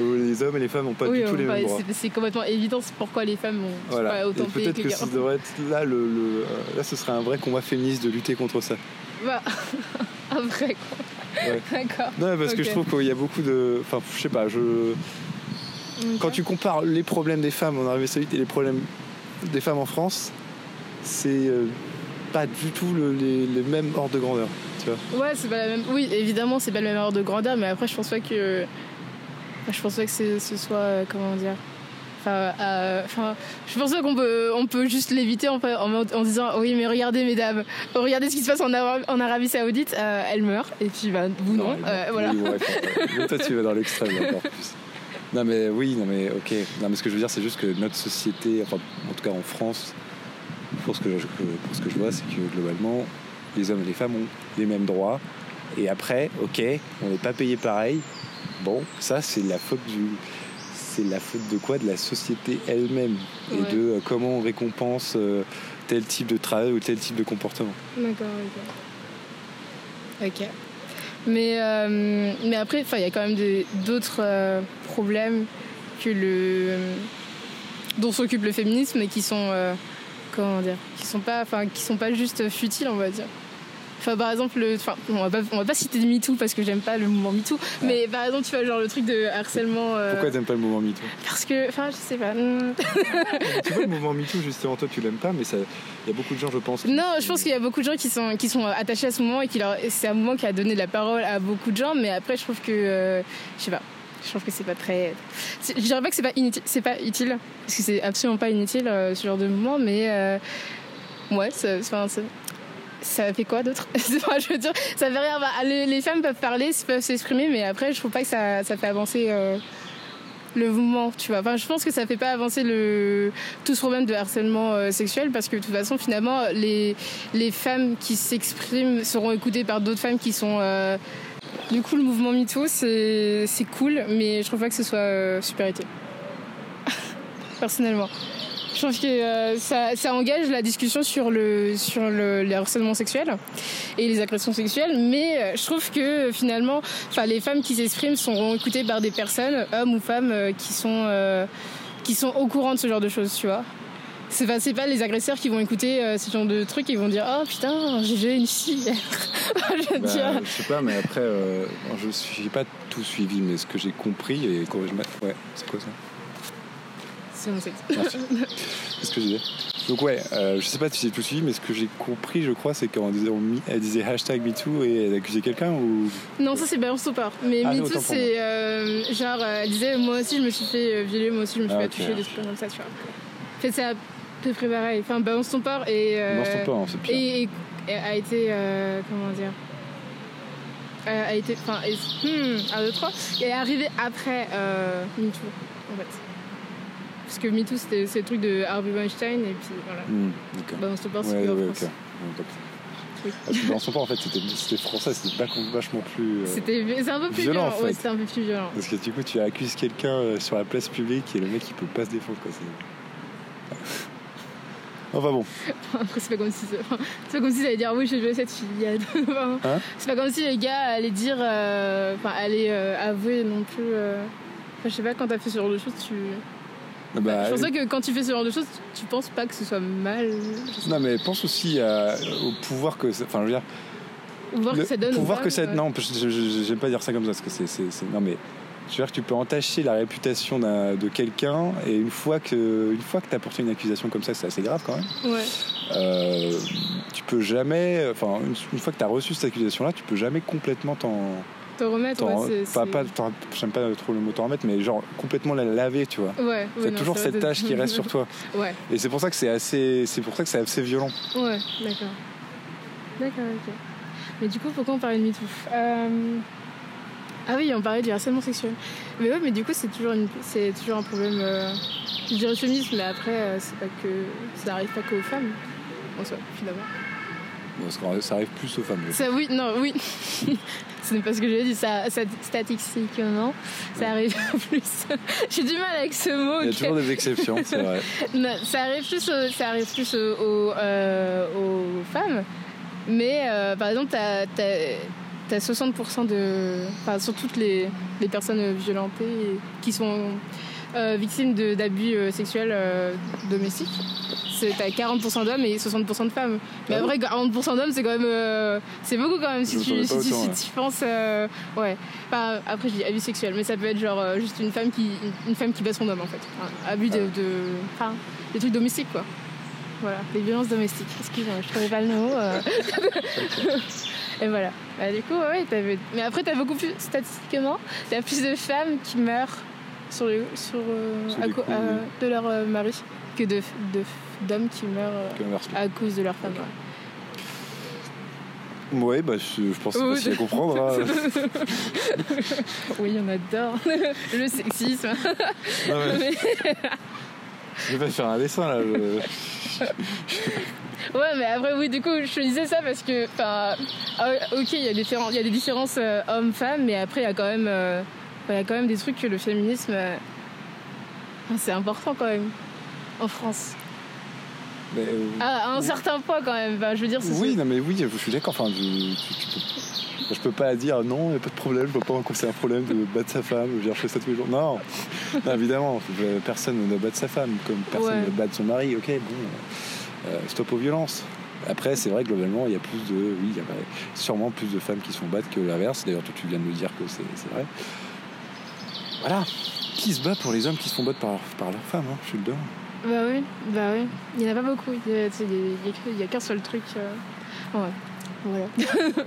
S2: Où les hommes et les femmes n'ont pas du tout les mêmes droits.
S1: C'est complètement évident pourquoi les femmes ont voilà. pas autant
S2: Peut-être que, ça devrait être là, le, le, là, ce serait un vrai combat féministe de lutter contre ça.
S1: Bah, *laughs* un vrai quoi. Ouais. D'accord.
S2: Non, parce que je trouve qu'il y a beaucoup de. Enfin, je sais pas, je. Quand tu compares les problèmes des femmes en Arabie Saoudite et les problèmes des femmes en France, c'est euh, pas du tout le, les, mêmes ordres de grandeur. Tu
S1: vois ouais, c'est pas la même. Oui, évidemment, c'est pas le même ordre de grandeur, mais après, je pense pas que. Je pense pas que ce soit. Euh, comment dire Enfin, euh, enfin, je pense qu'on peut, on peut juste l'éviter en, en, disant oui, mais regardez, mesdames, regardez ce qui se passe en, en Arabie Saoudite, elle meurt, et puis bah, vous non, voilà.
S2: Oui, toi, tu vas dans l'extrême *laughs* encore plus. Non, mais oui, non, mais ok. Non, mais ce que je veux dire, c'est juste que notre société, enfin, en tout cas en France, pour ce que je, pour ce que je vois, c'est que globalement, les hommes et les femmes ont les mêmes droits. Et après, ok, on n'est pas payé pareil. Bon, ça, c'est la faute du. C'est la faute de quoi? De la société elle-même. Et de euh, comment on récompense euh, tel type de travail ou tel type de comportement.
S1: D'accord, ok. Ok. Mais, euh, mais après, il y a quand même d'autres problèmes que le, dont s'occupe le féminisme et qui sont comment dire, qui sont qui sont pas juste futiles, on va dire. Enfin, par exemple, enfin, on va pas, on va pas citer de MeToo parce que j'aime pas le mouvement MeToo, mais par exemple, tu vois, genre le truc de harcèlement.
S2: Euh... Pourquoi t'aimes pas le mouvement MeToo?
S1: Parce que, enfin, je sais pas.
S2: tu vois, le mouvement MeToo, justement, toi, tu l'aimes pas, mais il y a beaucoup de gens, je pense.
S1: Non, je pense qu'il y a beaucoup de gens qui sont, qui sont attachés à ce mouvement et qui leur, c'est un mouvement qui a donné de la parole à beaucoup de gens, mais après, je trouve que, euh, je sais pas. Je trouve que c'est pas très. Je dirais pas que c'est pas inutile, c'est pas utile, parce que c'est absolument pas inutile euh, ce genre de mouvement, mais euh, ouais, ça, ça fait quoi d'autre *laughs* Je veux dire, ça fait rien. Bah, les, femmes peuvent parler, peuvent s'exprimer, mais après, je trouve pas que ça, fait avancer. Euh, le mouvement, tu vois. Enfin, je pense que ça fait pas avancer tout ce problème de harcèlement sexuel parce que de toute façon, finalement, les femmes qui s'expriment seront écoutées par d'autres femmes qui sont du coup, le mouvement MeToo, c'est cool, mais je trouve pas que ce soit euh, super utile. *laughs* Personnellement. Je trouve que euh, ça, ça, engage la discussion sur le sur le, les harcèlements sexuels et les agressions sexuelles, mais euh, je trouve que finalement, enfin les femmes qui s'expriment seront écoutées par des personnes, hommes ou femmes, qui sont qui sont au courant de ce genre de choses, tu vois. C'est pas, pas les agresseurs qui vont écouter euh, ce genre de trucs et vont dire oh putain j'ai une fille *laughs*
S2: je, bah, je, sais pas mais après euh, je suis pas tout suivi mais ce que j'ai compris et je ouais c'est quoi ça?
S1: C'est mon sexe *laughs*
S2: c'est ce que je disais donc ouais euh, je sais pas si j'ai tout suivi mais ce que j'ai compris je crois c'est qu'elle disait, elle disait hashtag MeToo et elle accusait quelqu'un ou?
S1: Non ça c'est Balance Topper mais ah, MeToo c'est genre elle disait moi aussi je me suis fait violer moi aussi je me suis ah, fait toucher des trucs comme ça tu vois fait ça peu près pareil. Enfin, Balance ton port et.
S2: Euh, Balance ton port, hein, c'est pire.
S1: Et, et, a été. Euh, comment dire a été. Enfin, hmm, un, deux, trois. Et est arrivé après euh, MeToo, en fait. Parce que MeToo, c'était le truc de Harvey Weinstein et puis voilà. Mmh, ouais, ouais, okay.
S2: Oui. Parce que dans son port, en fait, c'était français, c'était vachement plus. Euh,
S1: c'était un peu plus violent. violent en fait. Ouais, c'était un peu plus violent.
S2: Parce que du coup, tu accuses quelqu'un euh, sur la place publique et le mec, il peut pas se défendre. Quoi. *laughs* Enfin bon. *laughs*
S1: c'est pas comme si c'est pas comme si ça allait dire oui j'ai joué cette fille. *laughs* Hein c'est pas comme si les gars allaient dire euh, enfin allaient euh, avouer non plus. Enfin, je sais pas quand t'as fait ce genre de choses tu. Ah bah, je pense que quand tu fais ce genre de choses, tu penses pas que ce soit mal.
S2: Non, mais pense aussi au pouvoir que. Enfin, je veux dire.
S1: Pouvoir que ça donne.
S2: Pouvoir que ça. Non, j'aime pas dire ça comme ça parce que c'est. Non, mais je veux dire que tu peux entacher la réputation de quelqu'un et une fois que une fois que tu as porté une accusation comme ça, c'est assez grave quand même.
S1: Ouais.
S2: Euh, tu peux jamais, enfin une, fois que tu as reçu cette accusation-là, tu peux jamais complètement t'en
S1: T'en remettre, ouais, c'est-
S2: pas,
S1: c'est-
S2: pas, j'aime pas trop le mot t'en remettre, mais genre complètement la laver, tu vois.
S1: Ouais, non,
S2: toujours
S1: c'est
S2: cette tâche qui reste sur toi. *laughs*
S1: Ouais,
S2: Et c'est pour ça que c'est assez, c'est pour ça que c'est assez violent.
S1: ouais, d'accord. D'accord, ok. Mais du coup, pourquoi on parlait de MeToo? Euh, Ah oui, on parlait du harcèlement sexuel. Mais ouais, mais du coup, c'est toujours, une... c'est toujours un problème. euh, Je dirais féministe, mais après, euh, c'est pas que. Ça n'arrive pas qu'aux femmes, en soi, finalement.
S2: Bon, ça arrive plus aux femmes.
S1: Ça, oui, non, oui. *laughs* Ce n'est pas ce que j'ai dit. Ça, ça, statistiquement, ça arrive plus. *laughs* j'ai du mal avec ce mot.
S2: Il y a toujours des exceptions, c'est vrai. *laughs*
S1: Non, ça arrive plus, aux- ça arrive plus aux, aux, euh, aux femmes. Mais euh, par exemple, t'as as, 60% de. Enfin, sur toutes les, les personnes violentées et qui sont euh, victimes d'abus sexuels domestiques. C'est- T'as 40% d'hommes et 60% de femmes. Mais
S2: Ah
S1: après, 40% d'hommes, c'est quand même. euh, c'est beaucoup quand même si
S2: Je
S1: tu, si,
S2: autant,
S1: si
S2: ouais.
S1: tu penses. euh, ouais. Enfin, après, je dis abus sexuel, mais ça peut être genre euh, juste une femme qui, une femme qui bat son homme en fait. Enfin, abus de. de- Enfin, des trucs domestiques quoi. Voilà, les violences domestiques. Excusez-moi, je trouvais pas le mot. euh. *laughs* Et voilà. Bah, du coup, ouais, t'avais- Mais après, t'as beaucoup plus, statistiquement, t'as plus de femmes qui meurent sur le, sur, euh, à de leur euh, mari que de, de- d'hommes qui meurent euh, à cause de leur femme. ouais.
S2: Ouais, bah, je, je pense que c'est à comprendre. hein. *laughs*
S1: Oui, on adore *laughs* le sexisme. *laughs*
S2: Non, mais
S1: Mais-
S2: je vais pas faire un dessin là. je-
S1: Ouais, mais après, oui, du coup, je te disais ça parce que, enfin, ah, ok, il y, y a des différences euh, hommes-femmes, mais après, il y a quand même, euh, y a quand même des trucs que le féminisme, euh, c'est important quand même, en France.
S2: Mais, euh,
S1: Ah, à un certain point quand même, je veux dire, c'est
S2: oui, non, mais oui, je suis d'accord. Enfin, je, peux- je peux pas dire non, il n'y a pas de problème, je vois pas en quoi c'est un problème de battre sa femme, je veux dire, je fais ça tous les jours. Non, non évidemment, je- personne ne battre sa femme, comme personne
S1: Ouais.
S2: ne battre son mari, ok, bon, euh, stop aux violences. Après, c'est vrai, globalement, il y a plus de. Oui, il y a sûrement plus de femmes qui se font battre que l'inverse. D'ailleurs, toi, tu viens de me dire que c'est vrai. Voilà. Qui se bat pour les hommes qui se font battre par, par leurs femmes hein, Je suis le dedans.
S1: Bah oui, bah oui. Il n'y en a pas beaucoup. Il y a, qu'un seul truc. euh, Ouais. Voilà. *laughs*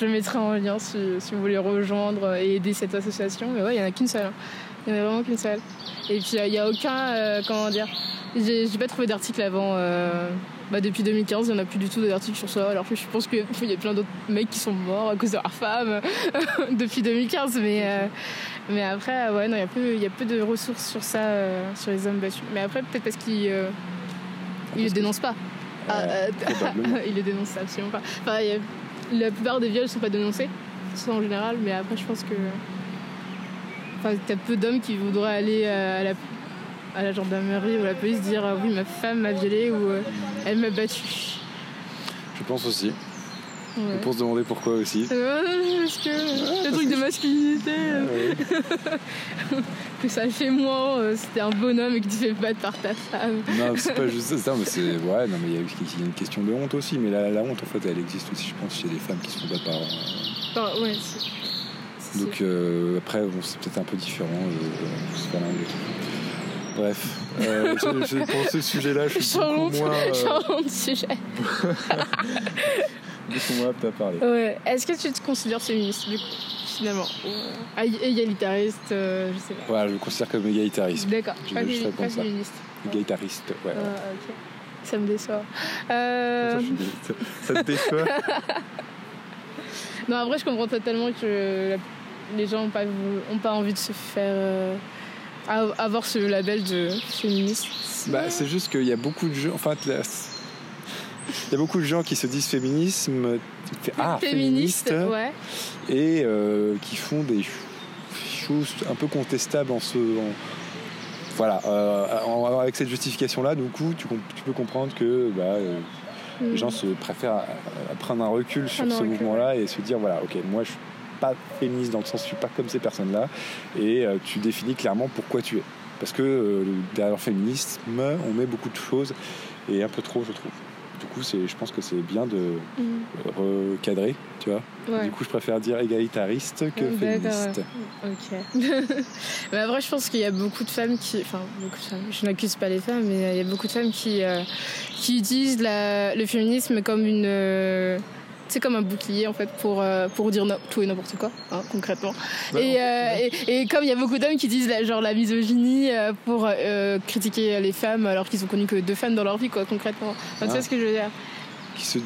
S1: je le mettrai en lien si, vous voulez rejoindre et aider cette association. Mais ouais, il n'y en a qu'une seule. hein. Il n'y en a vraiment qu'une seule. Et puis il n'y a aucun. euh, comment dire J'ai pas trouvé d'article avant. euh, bah, depuis 2015, il n'y en a plus du tout d'articles sur ça. Alors que je pense qu'il y a plein d'autres mecs qui sont morts à cause de leur femme *laughs* depuis 2015. Mais, euh, mais après, euh, ouais, non, il y a peu- il y, a peu de ressources sur ça, euh, sur les hommes battus. Mais après, peut-être parce qu'ils euh, ils le dénoncent pas. Ah,
S2: Euh, *laughs*
S1: ils le dénoncent absolument pas. Enfin, a- la plupart des viols sont pas dénoncés, ça en général, mais après, je pense que. Enfin, t'as peu d'hommes qui voudraient aller euh, à la, à la gendarmerie ou à la police dire ah oui, ma femme m'a violée ou euh, elle m'a battu.
S2: Je pense aussi.
S1: Ouais.
S2: Pour se demander pourquoi aussi.
S1: Euh, parce que le truc de masculinité, euh, *laughs* que ça fait moins, euh, c'était un bonhomme et que tu fais battre par ta femme.
S2: Non, c'est pas *laughs* juste ça, mais c'est. Ouais, non, mais il y, a une question de honte aussi. Mais la, la honte, en fait, elle existe aussi, je pense, chez des femmes qui se font battre par.
S1: Enfin, ouais, c'est-
S2: Donc euh, après, bon, c'est peut-être un peu différent. Je, je sais pas tout. Bref, euh, je- je- pour ce sujet-là, je suis *laughs* beaucoup moins, euh,
S1: de sujet. Ouais. Est-ce que tu te considères féministe, du coup, finalement Ou ah, égalitariste, euh, je sais pas.
S2: Voilà, je le considère comme égalitariste.
S1: D'accord,
S2: Je
S1: pas,
S2: répondre
S1: pas
S2: ça.
S1: féministe.
S2: Égalitariste, ouais.
S1: Ah, ok. Ça me déçoit. Euh,
S2: Ça, je te déçoit *laughs* *laughs*
S1: Non, après, je comprends totalement que les gens n'ont pas, ont pas envie de se faire. euh, av- avoir ce label de féministe.
S2: Bah, c'est juste qu'il y a beaucoup de gens. Enfin, il y a beaucoup de gens qui se disent féminisme, ah,
S1: féministe,
S2: féministe,
S1: ouais.
S2: et euh, qui font des ch- choses un peu contestables en se. en- voilà, euh, avec cette justification-là, du coup, tu, peux comprendre que bah, euh,
S1: Mm.
S2: les gens se préfèrent à- à prendre un recul sur ce mouvement-là et se dire voilà, ok, moi je suis pas féministe dans le sens, je suis pas comme ces personnes-là, et euh, tu définis clairement pourquoi tu es. Parce que derrière le féminisme, on met beaucoup de choses et un peu trop, je trouve. Du coup, c'est, je pense que c'est bien de
S1: Mm.
S2: recadrer, tu vois.
S1: Ouais.
S2: Du coup, je préfère dire égalitariste que féministe.
S1: Ok. mais *laughs* après, je pense qu'il y a beaucoup de femmes qui. Enfin, beaucoup de femmes. Je n'accuse pas les femmes, mais il y a beaucoup de femmes qui, euh, qui utilisent la- le féminisme comme une. Euh, c'est comme un bouclier en fait pour euh, pour dire tout et n'importe quoi, hein, concrètement. et, et, comme il y a beaucoup d'hommes qui disent la, genre la misogynie pour critiquer les femmes alors qu'ils ont connu que deux femmes dans leur vie, quoi, concrètement. Tu sais ah. ce que je veux dire?
S2: Se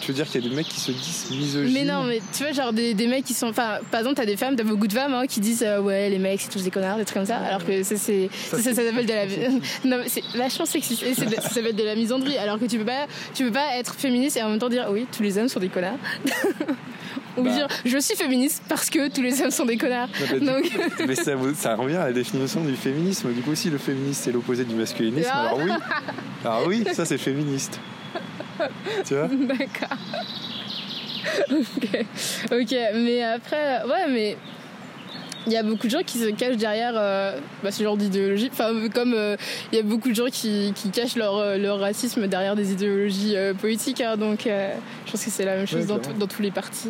S2: tu veux dire qu'il y a des mecs qui se disent misogynes
S1: Mais non, mais tu vois, genre des, des mecs qui sont. Enfin, par exemple, t'as des femmes, t'as beaucoup de femmes hein, qui disent euh, ouais, les mecs, c'est tous des connards, des trucs comme ça. Alors que ça, c'est. Ça, ça, s'appelle de la. *laughs* non, c'est vachement sexiste. Et ça s'appelle de la misandrie. Alors que tu peux pas, tu peux pas être féministe et en même temps dire oui, tous les hommes sont des connards. *laughs* Ou bah. dire je suis féministe parce que tous les hommes sont des connards. Donc... *laughs*
S2: mais ça, ça, revient à la définition du féminisme. Du coup, si le féminisme c'est l'opposé du masculinisme, ah. alors oui. Alors oui, ça c'est féministe tu vois *laughs*
S1: D'accord. ok. Ok, mais après, ouais, mais il y a beaucoup de gens qui se cachent derrière euh, bah, ce genre d'idéologie. Enfin, comme euh, il y a beaucoup de gens qui, qui cachent leur, euh, leur, racisme derrière des idéologies politiques. Hein, donc, je pense que c'est la même chose dans, dans, tous les partis.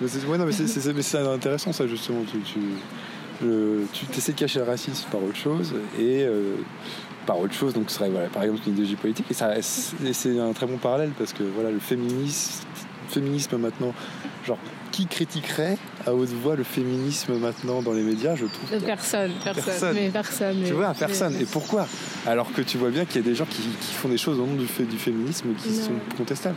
S2: Ouais, non, *laughs* mais c'est intéressant ça justement. Tu, tu, tu essaies de cacher le racisme par autre chose et par autre chose. Donc, ce serait voilà, par exemple une idéologie politique. Et, ça, c'est un très bon parallèle parce que voilà, le féminisme, féminisme maintenant, genre, qui critiquerait à haute voix le féminisme maintenant dans les médias Je trouve.
S1: Personne, personne, Mais personne.
S2: Tu vois, personne. Et pourquoi? Alors que tu vois bien qu'il y a des gens qui, font des choses au nom du, fait, du féminisme qui sont contestables.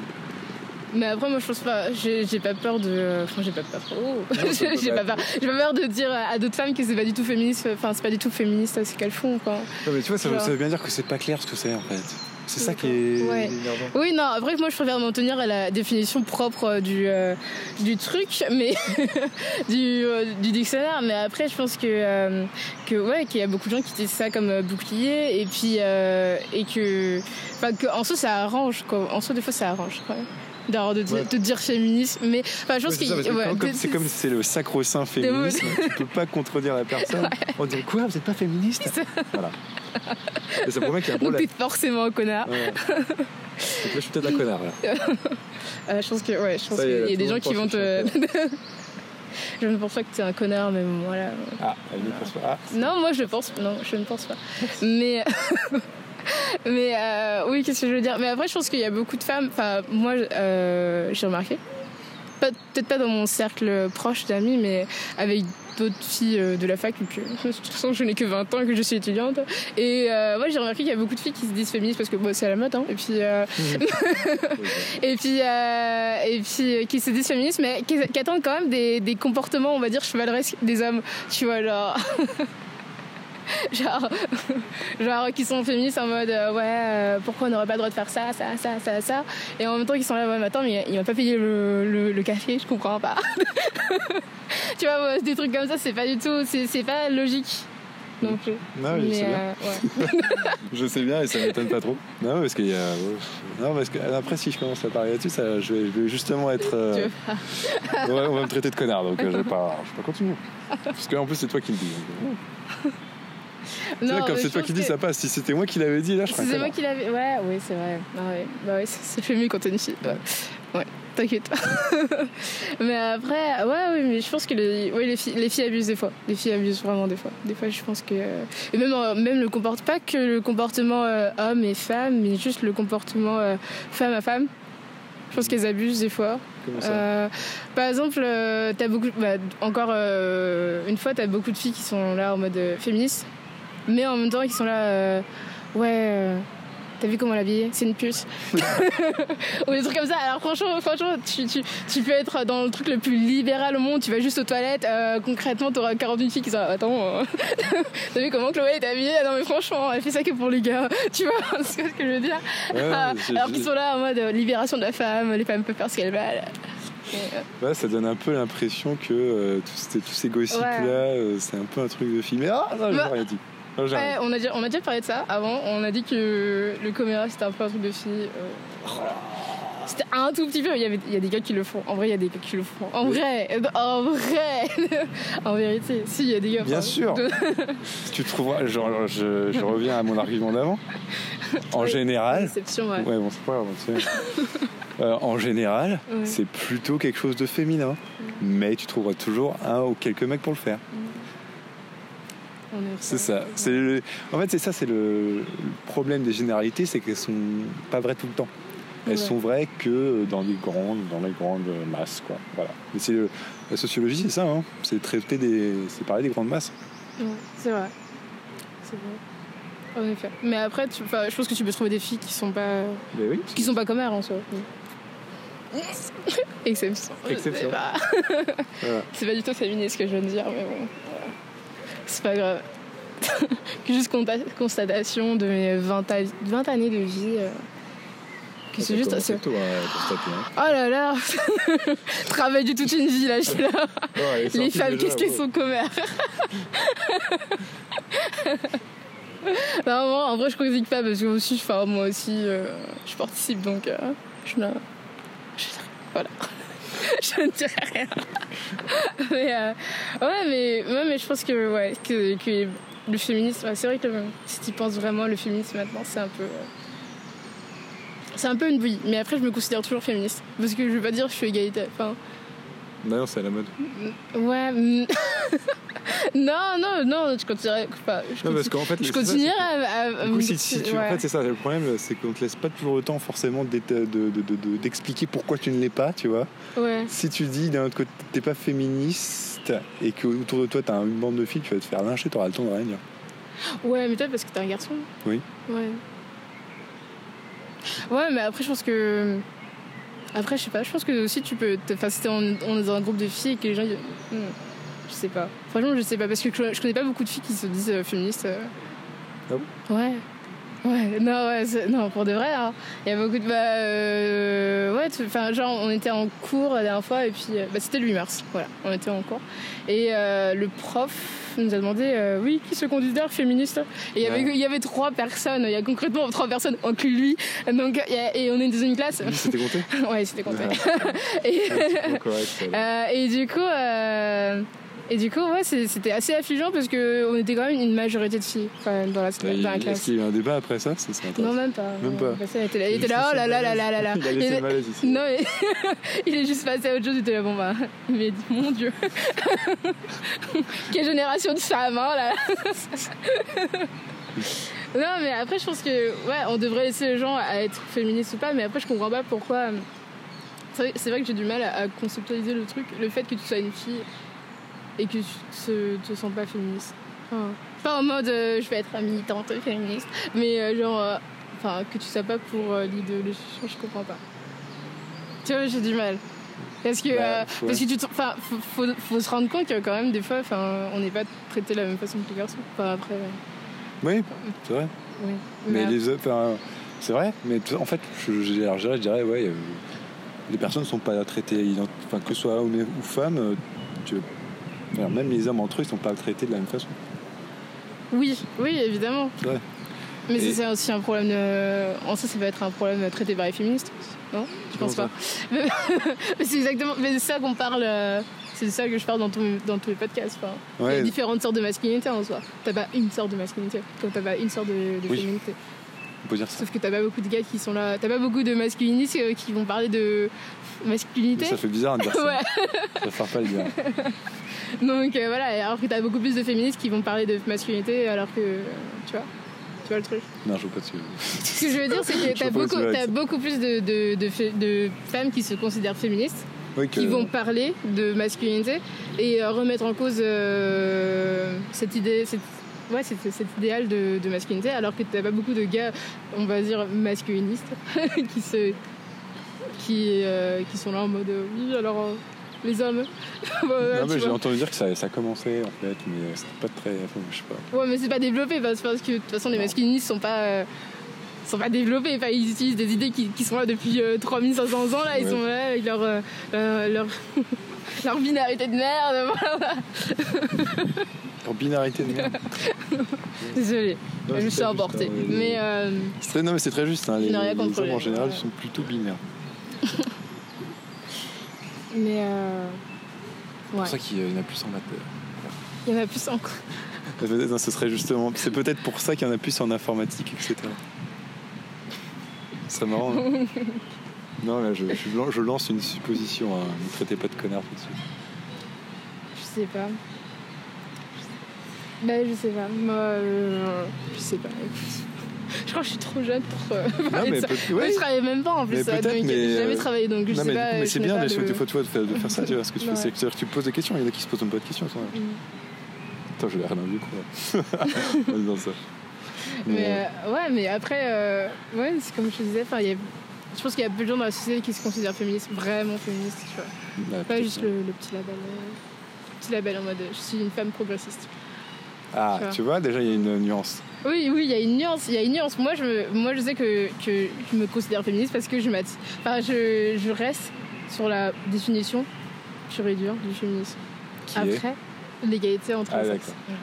S1: Mais après, moi, je pense pas. J'ai pas peur de. Enfin, j'ai pas peur. Oh. *laughs* j'ai pas peur. J'ai pas peur de dire à d'autres femmes que c'est pas du tout féministe. Enfin, c'est pas du tout féministe ce qu'elles font, quoi.
S2: Non, mais tu vois, ça, veut bien dire que c'est pas clair ce que c'est, en fait. C'est ça qui est. Ouais.
S1: Oui, non, après, moi, je préfère m'en tenir à la définition propre du, euh, du truc, mais. *laughs* du, euh, du, dictionnaire. Mais après, je pense que. Euh, que ouais, qu'il y a beaucoup de gens qui disent ça comme bouclier, et puis. et que. Enfin, qu'en soi, ça arrange, quoi. En soi, des fois, ça arrange, quoi d'avoir de, te dire féministe mais enfin je pense
S2: ouais, c'est comme c'est le sacro-saint féminisme tu peux pas contredire la personne. On dit quoi vous êtes pas féministe? Voilà. Et ça promet qu'il y a un problème.
S1: Donc t'es forcément un connard.
S2: Donc là je suis peut-être un connard là.
S1: Euh, je pense que ouais je pense qu'il y a des gens qui vont te *laughs* je ne pense pas que tu es un connard, mais voilà.
S2: Ah, elle ne pense pas. Ah,
S1: non, moi je pense, non, je ne pense pas. mais *laughs* *laughs* mais euh, oui, qu'est-ce que je veux dire? Mais après, je pense qu'il y a beaucoup de femmes. Enfin, moi, euh, j'ai remarqué. Peut-être pas dans mon cercle proche d'amis, mais avec d'autres filles euh, de la fac, que *laughs* de toute façon je n'ai que 20 ans et que je suis étudiante. Et moi j'ai remarqué qu'il y a beaucoup de filles qui se disent féministes parce que bon, c'est à la mode, hein, et puis, *laughs* et puis, et puis qui se disent féministes, mais qui, attendent quand même des, des, comportements, on va dire, chevaleresques des hommes. Tu vois, genre. *laughs* genre, genre qui sont féministes en mode euh, ouais euh, pourquoi on n'aurait pas le droit de faire ça ça ça ça ça. Et en même temps qui sont là ouais mais attends mais il m'a pas payé le, le, café je comprends pas. *laughs* Tu vois des trucs comme ça c'est pas du tout c'est pas logique. Non plus.
S2: Non je sais bien. euh, *laughs* je sais bien et ça m'étonne pas trop. Non parce qu'il y a non parce que après si je commence à parler là-dessus ça je vais, justement être ouais, on va me traiter de connard donc je vais pas je vais pas continuer. Parce qu'en plus c'est toi qui le dis comme c'est toi qui dis, ça passe. Si c'était moi qui l'avais dit, là, je
S1: Si c'est moi qui l'avais. Ouais, oui, c'est vrai. Ah ouais. Bah ouais, *laughs* ça fait mieux quand t'es une fille. Ouais, t'inquiète *laughs* mais après, ouais, oui, mais je pense que les, ouais, les, filles, les filles abusent des fois. Les filles abusent vraiment des fois. Des fois, je pense que. Et même, euh, même le comportement, pas que le comportement euh, homme et femme, mais juste le comportement euh, femme à femme. Je pense qu'elles abusent des fois.
S2: Euh,
S1: par exemple, t'as beaucoup, bah, encore une fois, t'as beaucoup de filles qui sont là en mode féministe mais en même temps, ils sont là, euh, ouais, euh, t'as vu comment l'habiller? C'est une puce. *laughs* Ou des trucs comme ça. Alors franchement, franchement tu, tu, tu, peux être dans le truc le plus libéral au monde, tu vas juste aux toilettes, euh, concrètement, t'auras 41 filles qui sont là, attends, *laughs* t'as vu comment Chloé est habillée? Non mais franchement, elle fait ça que pour les gars, *laughs* tu vois ce que je veux dire? Alors qu'ils sont là en mode libération de la femme, les femmes peuvent faire ce qu'elles veulent.
S2: Ouais, ça donne un peu l'impression que tous, tous, ces gossips là, c'est un peu un truc de film. Ah non, j'ai bah, rien dit.
S1: Ouais, on, a déjà, on a déjà parlé de ça avant. On a dit que le coméra c'était un peu un truc de fille. Euh, c'était un tout petit peu. Il y, avait, il y a des gars qui le font. En vrai, il y a des gars qui le font. En vrai, en vrai. *laughs* en vérité, si, il y a des gars.
S2: Bien sûr. tu trouveras. Genre, je, je, reviens à mon argument d'avant. En général.
S1: Ouais.
S2: Ouais, bon, c'est pas grave. *laughs* Euh, en général, c'est plutôt quelque chose de féminin. Mais tu trouveras toujours un ou quelques mecs pour le faire. C'est ça. En fait, c'est ça, c'est le... problème des généralités, c'est qu'elles sont pas vraies tout le temps. elles
S1: Ouais.
S2: sont vraies que dans les grandes, dans les grandes masses, quoi. Voilà. Mais c'est le- la sociologie, c'est ça, hein. C'est traiter des, c'est parler des grandes masses.
S1: Ouais, c'est vrai. C'est vrai. En effet. Mais après, tu, enfin, je pense que tu peux trouver des filles qui sont pas,
S2: oui.
S1: qui sont pas comme elle en soi. Exception. je sais
S2: Exception.
S1: pas.
S2: Voilà. *laughs*
S1: C'est pas du tout féministe ce que je viens de dire, mais bon. C'est pas grave. *laughs* juste constatation de mes 20, a- 20 années de vie. euh, que c'est juste.
S2: tôt à constater. Hein.
S1: Oh là là *laughs* Travail de toute une vie là, je là. Les femmes, qu'est-ce qu'elles sont commères *laughs* Non, moi, en vrai, je critique pas parce que aussi, enfin, moi aussi, euh, je participe donc euh, je je- voilà. *laughs* je ne dirai rien. mais, euh, ouais, mais, mais je pense que, ouais, que, que le féminisme, c'est vrai que si tu penses vraiment, le féminisme maintenant, c'est un peu. euh, c'est un peu une bouillie, mais après je me considère toujours féministe. Parce que je veux pas dire que je suis égalitaire.
S2: Non, c'est à la mode.
S1: Ouais. mm. *laughs* non, non, non, je continuerai. Enfin, je,
S2: Non, parce qu'en fait,
S1: je
S2: ça,
S1: à. à- à
S2: Du coup,
S1: me-
S2: si, si tu, en fait, c'est ça. Le problème, c'est qu'on te laisse pas toujours le temps forcément d'être- de- de- de- de- d'expliquer pourquoi tu ne l'es pas, tu vois.
S1: Ouais.
S2: Si tu dis d'un autre côté t'es pas féministe et que autour de toi t'as une bande de filles, tu vas te faire lyncher, t'auras le temps de rien dire.
S1: ouais, mais toi, parce que t'es un garçon.
S2: Oui.
S1: Ouais. Ouais, mais après, je pense que. Après, je sais pas, je pense que aussi tu peux. Enfin, si t'es en- on est dans un groupe de filles et que les gens. Hmm, je sais pas. Franchement, je sais pas, parce que je connais pas beaucoup de filles qui se disent euh, féministes. euh.
S2: Ah
S1: Ouais. Ouais, non, ouais, non, pour de vrai, hein. Il y a beaucoup de. Bah, euh, ouais, enfin, genre, on était en cours la dernière fois, et puis. euh, bah, c'était le 8 mars, voilà, on était en cours. Et euh, le prof nous a demandé, euh, oui, qui se considère féministe Et il y, avait,
S2: Ouais.
S1: il y avait trois personnes, il y a concrètement trois personnes, inclus lui. Donc, et on est dans une classe. *laughs*
S2: C'était compté
S1: ouais, c'était *laughs* compté. Et,
S2: correct, *laughs*
S1: euh, et du coup, euh, et du coup, ouais, c'était assez affligeant parce que on était quand même une majorité de filles quand même dans la, dans la
S2: Est-ce
S1: classe.
S2: qu'il y a eu un débat après ça?
S1: Non, même pas.
S2: Même pas.
S1: il était là, il était là, oh là là là là là là.
S2: Il a laissé
S1: Il-
S2: le malaise ici.
S1: Non, mais *laughs* il est juste passé à autre chose, il était là, bon bah, mais mon dieu. *laughs* Quelle génération de femmes, hein, là. *laughs* non, mais après, je pense que, ouais, on devrait laisser les gens à être féministes ou pas, mais après, je comprends pas pourquoi. euh, C'est vrai, que j'ai du mal à conceptualiser le truc, le fait que tu sois une fille et que tu te, te sens pas féministe. Enfin, pas en mode euh, je vais être militante féministe, mais euh, genre, euh, enfin, que tu sois pas pour l'idéologie, je comprends pas. Tu vois, j'ai du mal. Parce que,
S2: Bah,
S1: parce que tu te- enfin, faut, faut, faut se rendre compte que quand même, des fois, enfin, on n'est pas traité de la même façon que les garçons. Enfin, après,
S2: Oui, c'est vrai.
S1: oui.
S2: Mais
S1: Mais,
S2: les autres, enfin, c'est vrai. Mais en fait, je, je, je dirais, ouais, les personnes ne sont pas traitées, enfin, que ce soit homme ou femme, tu, alors, même les hommes entre eux, ils sont pas traités de la même façon.
S1: oui, oui, évidemment. Mais
S2: Et-
S1: c'est aussi un problème de... En ça, ça va être un problème traité par les féministes. Non? Je pense pas. *laughs* Mais c'est exactement... Mais c'est ça qu'on parle... euh, C'est ça que je parle dans, dans tous les podcasts. Enfin, Il y a différentes sortes de masculinité en soi. T'as pas une sorte de masculinité, comme t'as pas une sorte de, de
S2: Oui.
S1: féminité.
S2: On peut dire ça.
S1: Sauf que t'as pas beaucoup de gars qui sont là. T'as pas beaucoup de masculinistes euh, qui vont parler de masculinité.
S2: Mais ça fait bizarre de dire ça. *laughs*
S1: Ouais.
S2: Je préfère pas le dire.
S1: Donc euh, voilà, alors que t'as beaucoup plus de féministes qui vont parler de masculinité alors que. euh, Tu vois Tu vois le truc
S2: Non, je veux pas dessus.
S1: Ce que je veux dire, c'est que t'as
S2: vois
S1: beaucoup,
S2: ça.
S1: beaucoup plus de, de, de, fa- de femmes qui se considèrent féministes,
S2: Oui, que-
S1: qui vont parler de masculinité et euh, remettre en cause euh, cette idée, cette, ouais, cet, cet idéal de, de masculinité, alors que t'as pas beaucoup de gars, on va dire masculinistes, *laughs* qui se, qui, euh, qui sont là en mode euh, oui, alors euh, les hommes. *laughs*
S2: Non, mais j'ai entendu dire que ça, ça commençait en fait, mais c'était pas très. je sais pas.
S1: Ouais, mais c'est pas développé parce, parce que de toute façon, les
S2: Non.
S1: masculinistes sont pas. euh, sont pas développés, enfin, ils utilisent des idées qui, qui sont là depuis euh, 3500 ans, là, ils sont là avec leur, euh, leur, *laughs* leur binarité de merde, voilà.
S2: En binarité de merde. *laughs*
S1: Désolée,
S2: Non,
S1: je
S2: c'est
S1: me suis emportée.
S2: juste, hein,
S1: Mais euh,
S2: C'est très- non, mais c'est très juste. Hein, les, hommes en général
S1: ouais.
S2: sont plutôt binaires. *laughs*
S1: mais euh,
S2: C'est pour ça qu'il y en a plus en maths.
S1: il y en a plus encore. *laughs*
S2: Peut-être, non, ce serait justement. C'est peut-être pour ça qu'il y en a plus en informatique, etc. Ce serait marrant. hein. non, là, je, je lan- je lance une supposition. Ne traitez pas de connard tout de suite.
S1: Je sais pas. Bah, je sais pas. Moi, euh, je sais pas. écoute. je crois que je suis trop jeune pour euh, *laughs*
S2: Non, mais
S1: ça.
S2: peut-
S1: Moi,
S2: ouais.
S1: je travaillais même pas en plus.
S2: Mais
S1: donc,
S2: mais,
S1: J'ai jamais
S2: euh,
S1: travaillé donc je
S2: Non,
S1: sais
S2: mais,
S1: pas.
S2: mais
S1: je
S2: c'est bien des fois,
S1: le-
S2: de faire, de faire ça, tu vois, ce que tu fais,
S1: Ouais.
S2: c'est que c'est-à-dire que tu poses des questions, il y en a qui se posent même pas de questions. toi.
S1: Mm.
S2: Attends, je l'ai rien vu, quoi. *laughs* en disant ça.
S1: Mais euh, ouais, mais après, euh, ouais, c'est comme je te disais, y a- je pense qu'il y a peu de gens dans la société qui se considèrent féministes, vraiment féministes, tu vois.
S2: Bah,
S1: Pas juste le, le petit label. euh, petit label en mode je suis une femme progressiste.
S2: Ah,
S1: tu vois.
S2: tu vois, déjà, il y a une nuance.
S1: Oui, oui, il y a une nuance. Il y a une nuance. Moi, je, me- moi, je sais que, que je me considère féministe parce que je, m'atti- enfin, je, je reste sur la définition pure et dure du féminisme.
S2: Qui
S1: Après, l'égalité entre
S2: Ah,
S1: les sexes.
S2: d'accord.